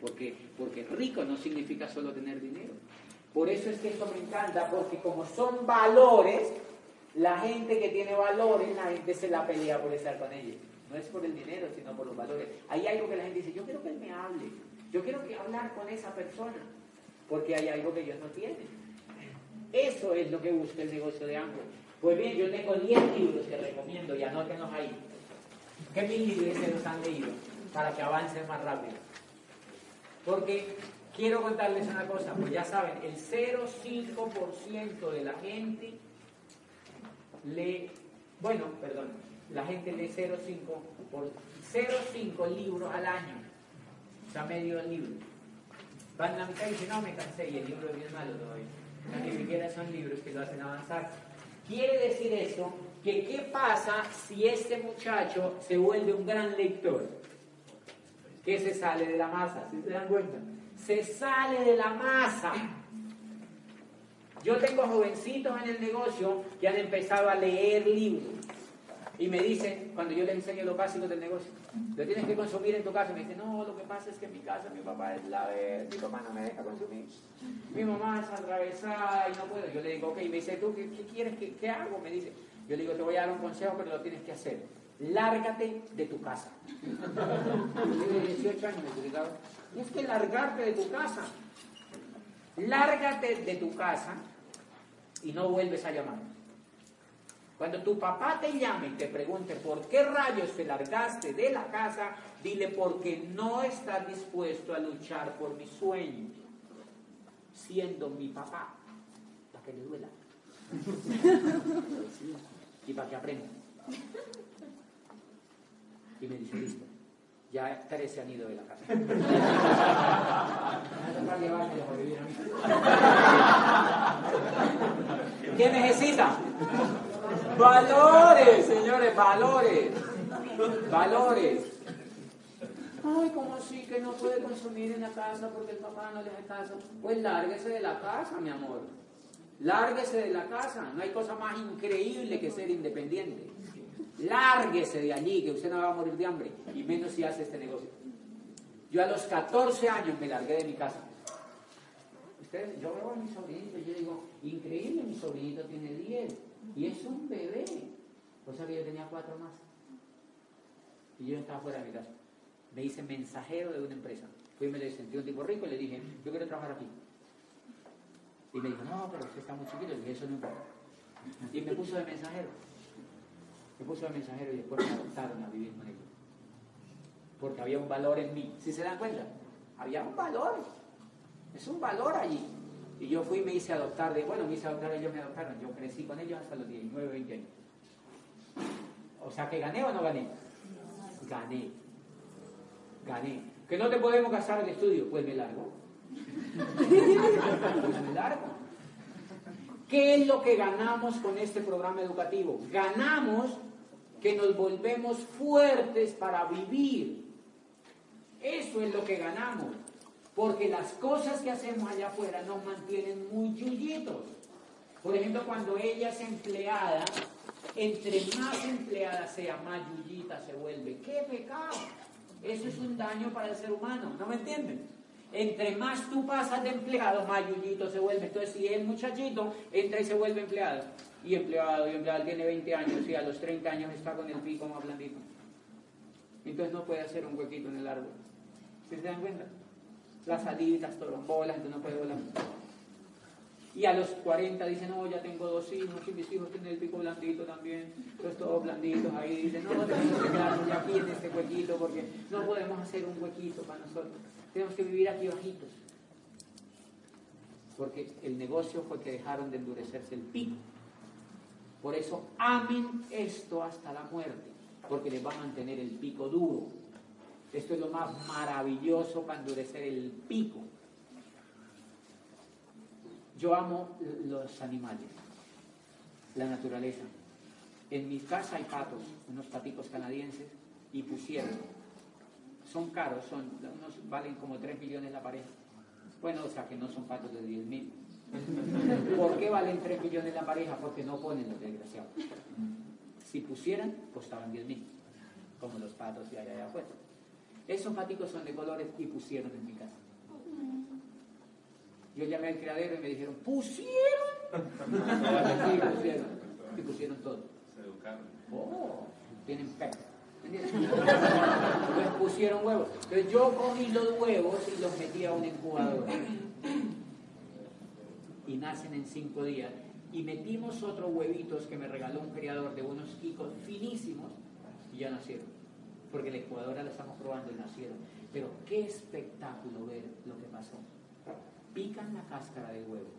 Porque, porque rico no significa solo tener dinero. Por eso es que esto me encanta, porque como son valores, la gente que tiene valores, la gente se la pelea por estar con ellos. No es por el dinero, sino por los valores. Hay algo que la gente dice, yo quiero que él me hable, yo quiero que hablar con esa persona, porque hay algo que ellos no tienen. Eso es lo que busca el negocio de Amway. Pues bien, yo tengo 10 libros que recomiendo y anótenlos ahí. ¿Qué mil libros se los han leído? Para que avancen más rápido. Porque quiero contarles una cosa, pues ya saben, el 0,5% de la gente lee, bueno, perdón, la gente lee 0,5 por 0,5 libros al año. O sea, medio libro. Van a la mitad y dicen, no, me cansé y el libro es bien malo todavía. O sea, ni siquiera son libros que lo hacen avanzar. Quiere decir eso que qué pasa si este muchacho se vuelve un gran lector que se sale de la masa, ¿sí se dan cuenta? Se sale de la masa. Yo tengo jovencitos en el negocio que han empezado a leer libros y me dicen, cuando yo les enseño los básicos del negocio, lo tienes que consumir en tu casa. Me dicen, no, lo que pasa es que en mi casa mi papá es la vez, mi papá no me deja consumir. Mi mamá es atravesada y no puedo. Yo le digo, ok, me dice, ¿tú qué, qué quieres? ¿Qué, ¿Qué hago? Me dice, yo le digo, te voy a dar un consejo, pero lo tienes que hacer. Lárgate de tu casa. Yo tengo 18 años. Tienes que largarte de tu casa. Lárgate de tu casa y no vuelves a llamar. Cuando tu papá te llame y te pregunte por qué rayos te largaste de la casa, dile porque no estás dispuesto a luchar por mi sueño, siendo mi papá, para que le duela. y para que aprenda. Y me dice, listo, ya tres se han ido de la casa. ¿Qué necesita? Valores, señores, valores. Valores. Ay, ¿cómo así que no puede consumir en la casa porque el papá no le hace caso? Pues lárguese de la casa, mi amor. Lárguese de la casa. No hay cosa más increíble que ser independiente. Lárguese de allí, que usted no va a morir de hambre. Y menos si hace este negocio. Yo a los 14 años me largué de mi casa. Ustedes, yo veo a mi sobrinito y yo digo, increíble, mi sobrinito tiene 10 y es un bebé. O sea que yo tenía cuatro más. Y yo estaba fuera de mi casa. Me hice mensajero de una empresa. Fui y me le sentí un tipo rico y le dije, yo quiero trabajar aquí. Y me dijo, no, pero usted está muy chiquito. Y dije, eso no. Y me puso de mensajero. Me puso de mensajero y después me adoptaron a vivir con ellos. Porque había un valor en mí. ¿Sí se dan cuenta? Había un valor. Es un valor allí. Y yo fui y me hice adoptar de, bueno, me hice adoptar, ellos me adoptaron. Yo crecí con ellos hasta los 19, 20 años. O sea que gané o no gané. Gané. Gané. Que no te podemos gastar el estudio, pues me largo. pues me largo. ¿Qué es lo que ganamos con este programa educativo? Ganamos que nos volvemos fuertes para vivir. Eso es lo que ganamos. Porque las cosas que hacemos allá afuera nos mantienen muy yuyitos. Por ejemplo, cuando ella es empleada, entre más empleada sea, más yuyita se vuelve. ¡Qué pecado! Eso es un daño para el ser humano, ¿no me entienden? Entre más tú pasas de empleado, más yuyito se vuelve. Entonces, si el muchachito entra y se vuelve empleado, y empleado, y empleado, tiene 20 años y a los 30 años está con el pico más blandito. Entonces no puede hacer un huequito en el árbol. ¿Sí se dan cuenta? Las salidas, torombolas, entonces no puede volar. Y a los 40 dicen, no, ya tengo dos hijos, y mis hijos tienen el pico blandito también, pues todos blanditos ahí. Dicen, no, tenemos que quedarnos aquí en este huequito porque no podemos hacer un huequito para nosotros. Tenemos que vivir aquí bajitos. Porque el negocio fue que dejaron de endurecerse el pico. Por eso amen esto hasta la muerte, porque les va a mantener el pico duro. Esto es lo más maravilloso para endurecer el pico. Yo amo los animales, la naturaleza. En mi casa hay patos, unos paticos canadienses, y pusieron. Son caros, son, unos valen como 3 millones la pareja. Bueno, o sea que no son patos de 10 mil. ¿Por qué valen 3 millones la pareja? Porque no ponen los desgraciados. Si pusieran, costaban 10 mil, como los patos de allá, allá afuera. Esos paticos son de colores y pusieron en mi casa. Yo llamé al criadero y me dijeron, ¿pusieron? sí, pusieron. Y pusieron todo. Se educaron. Oh, tienen. ¿Entiendes? Entonces pusieron huevos. Entonces yo cogí los huevos y los metí a un incubador. Y nacen en cinco días. Y metimos otros huevitos que me regaló un criador de unos quicos finísimos y ya nacieron. Porque la incubadora la estamos probando y nacieron. Pero qué espectáculo ver lo que pasó pican la cáscara del huevo.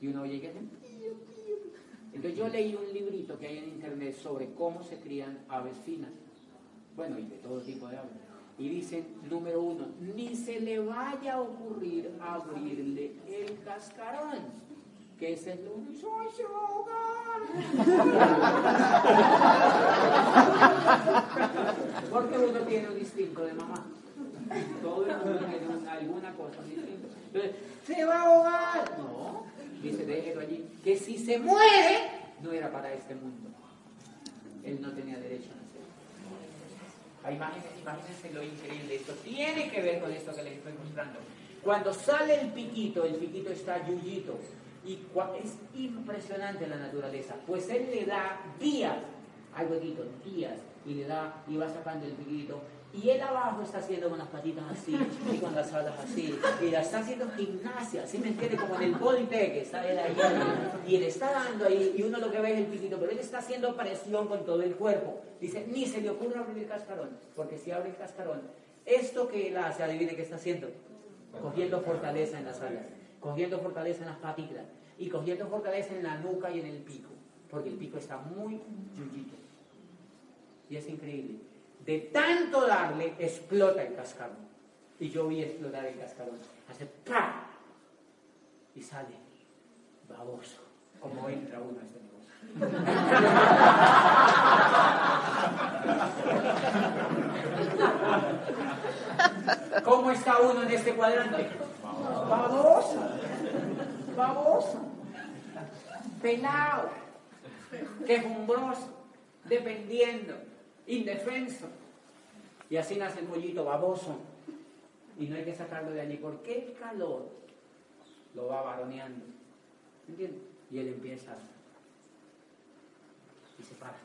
Y uno oye que hacen... Entonces yo leí un librito que hay en internet sobre cómo se crían aves finas. Bueno, y de todo tipo de aves. Y dicen, número uno, ni se le vaya a ocurrir abrirle el cascarón. Que es. ¡Ay, se va a ahogar! Porque uno tiene un instinto de mamá. Todo el mundo tiene alguna cosa distinta. Entonces, ¿se va a ahogar? No, dice, déjelo allí. Que si se muere, no era para este mundo. Él no tenía derecho a nacer. Imagínense, lo increíble. Esto tiene que ver con esto que les estoy mostrando. Cuando sale el piquito, el piquito está yuyito. Y es impresionante la naturaleza. Pues él le da días al huequito, días, y le da, y va sacando el piquito y él abajo está haciendo con las patitas así, y con las alas así, y la está haciendo gimnasia, ¿sí me entiende? Como en el bodytech, está él ahí, y él está dando ahí, y uno lo que ve es el piquito, pero él está haciendo presión con todo el cuerpo. Dice, ni se le ocurre abrir el cascarón, porque si abre el cascarón, esto que él hace, adivine qué está haciendo, cogiendo fortaleza en las alas, cogiendo fortaleza en las patitas, y cogiendo fortaleza en la nuca y en el pico, porque el pico está muy yuyito. Y es increíble de tanto darle, explota el cascarón. Y yo vi explotar el cascarón. Hace ¡pa! Y sale baboso, como entra uno a este. ¿Cómo está uno en este cuadrante? Baboso. Baboso. Pelado. Quejumbroso. Dependiendo indefenso. Y así nace el pollito baboso. Y no hay que sacarlo de allí porque el calor lo va varoneando. ¿Entiendes? Y él empieza y se para.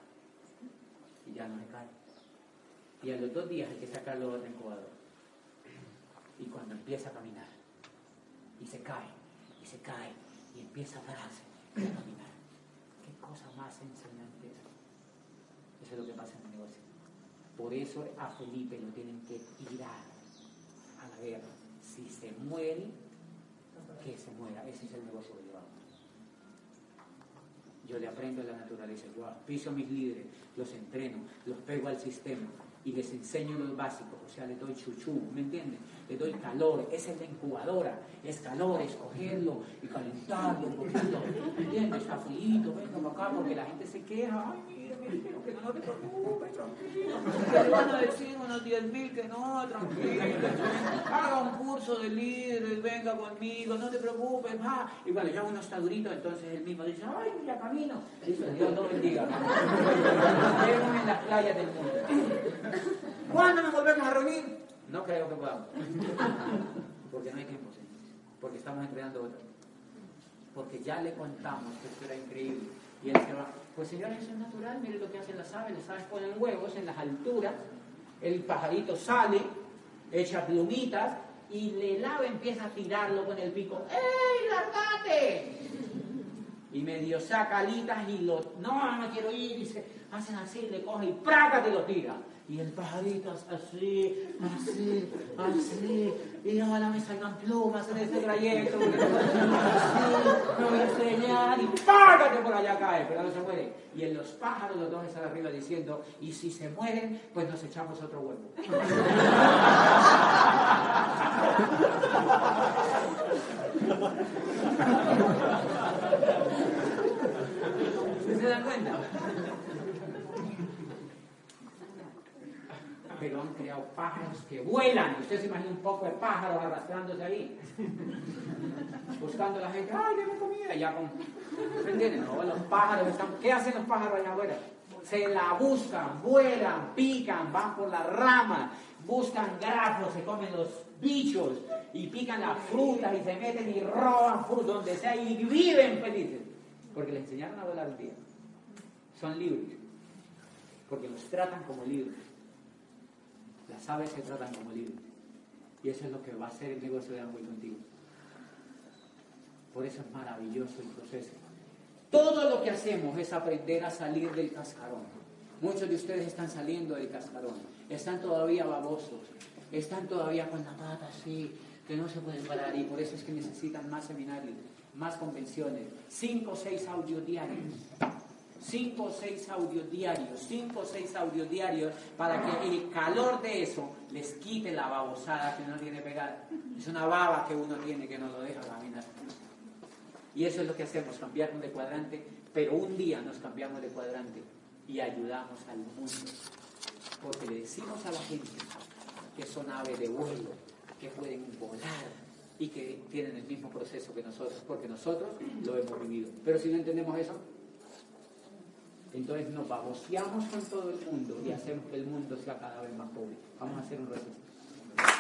Y ya no se cae. Y a los dos días hay que sacarlo del incubador. Y cuando empieza a caminar, y se cae, y se cae, y empieza a pararse, y a caminar. Qué cosa más enseñante es. Eso es lo que pasa en el negocio. Por eso a Felipe lo tienen que tirar a la guerra. Si se muere, que se muera. Ese es el negocio que llevamos. Yo le aprendo a la naturaleza, yo piso a mis líderes, los entreno, los pego al sistema y les enseño los básicos, o sea, les doy chuchú, ¿me entienden? Les doy calor, esa es la incubadora, es calor, es cogerlo y calentarlo un poquito, ¿me entiendes? Está frío, venga acá, porque la gente se queja, que no te preocupes, tranquilo, que le van a decir unos 10 mil que no, tranquilo, haga un curso de líderes, venga conmigo, no te preocupes, va. Y bueno, ya uno está durito, entonces él mismo dice, ay, ya camino. Dice, Dios no bendiga. Nos vemos en las playas del mundo. ¿Cuándo nos volvemos a reunir? No creo que podamos. Porque no hay tiempo, señores. Porque estamos entrenando otro. Porque ya le contamos que esto era increíble. Y él se va. Pues señores, eso es natural. Miren lo que hacen las aves. Las aves ponen huevos en las alturas. El pajarito sale, echa plumitas y el ave empieza a tirarlo con el pico. ¡Ey, largate! Y medio saca alitas y lo. No, no quiero ir. Y se hacen así, le coge y ¡prácate! lo tira. Y el pajarito así, así, así. Y ojalá me salgan plumas en este trayecto. porque me voy a estrellar y ¡págate! por allá cae, pero no se muere. Y en los pájaros los dos están arriba diciendo, y si se mueren, pues nos echamos otro huevo. ¿Se dan cuenta? Pero han creado pájaros que vuelan. Usted se imagina un poco de pájaros arrastrándose ahí. Buscando a la gente, ¡ay, deme comida! Ya con. ¿Me? No, los pájaros. ¿Qué hacen los pájaros allá afuera? Se la buscan, vuelan, pican, van por las ramas, buscan grafos, se comen los bichos y pican las frutas y se meten y roban frutas donde sea y viven felices. Porque les enseñaron a volar día. Son libres. Porque los tratan como libres. Las aves se tratan como libres. Y eso es lo que va a ser el negocio de Amway contigo. Por eso es maravilloso el proceso. Todo lo que hacemos es aprender a salir del cascarón. Muchos de ustedes están saliendo del cascarón. Están todavía babosos. Están todavía con la pata así, que no se pueden parar. Y por eso es que necesitan más seminarios, más convenciones. Cinco o seis audios diarios. Cinco o seis audios diarios. Cinco o seis audios diarios para que el calor de eso les quite la babosada que uno tiene pegada. Es una baba que uno tiene que no lo deja caminar. Y eso es lo que hacemos, cambiarnos de cuadrante, pero un día nos cambiamos de cuadrante y ayudamos al mundo. Porque le decimos a la gente que son aves de vuelo, que pueden volar y que tienen el mismo proceso que nosotros, porque nosotros lo hemos vivido. Pero si no entendemos eso, entonces nos baboseamos con todo el mundo y hacemos que el mundo sea cada vez más pobre. Vamos a hacer un reto.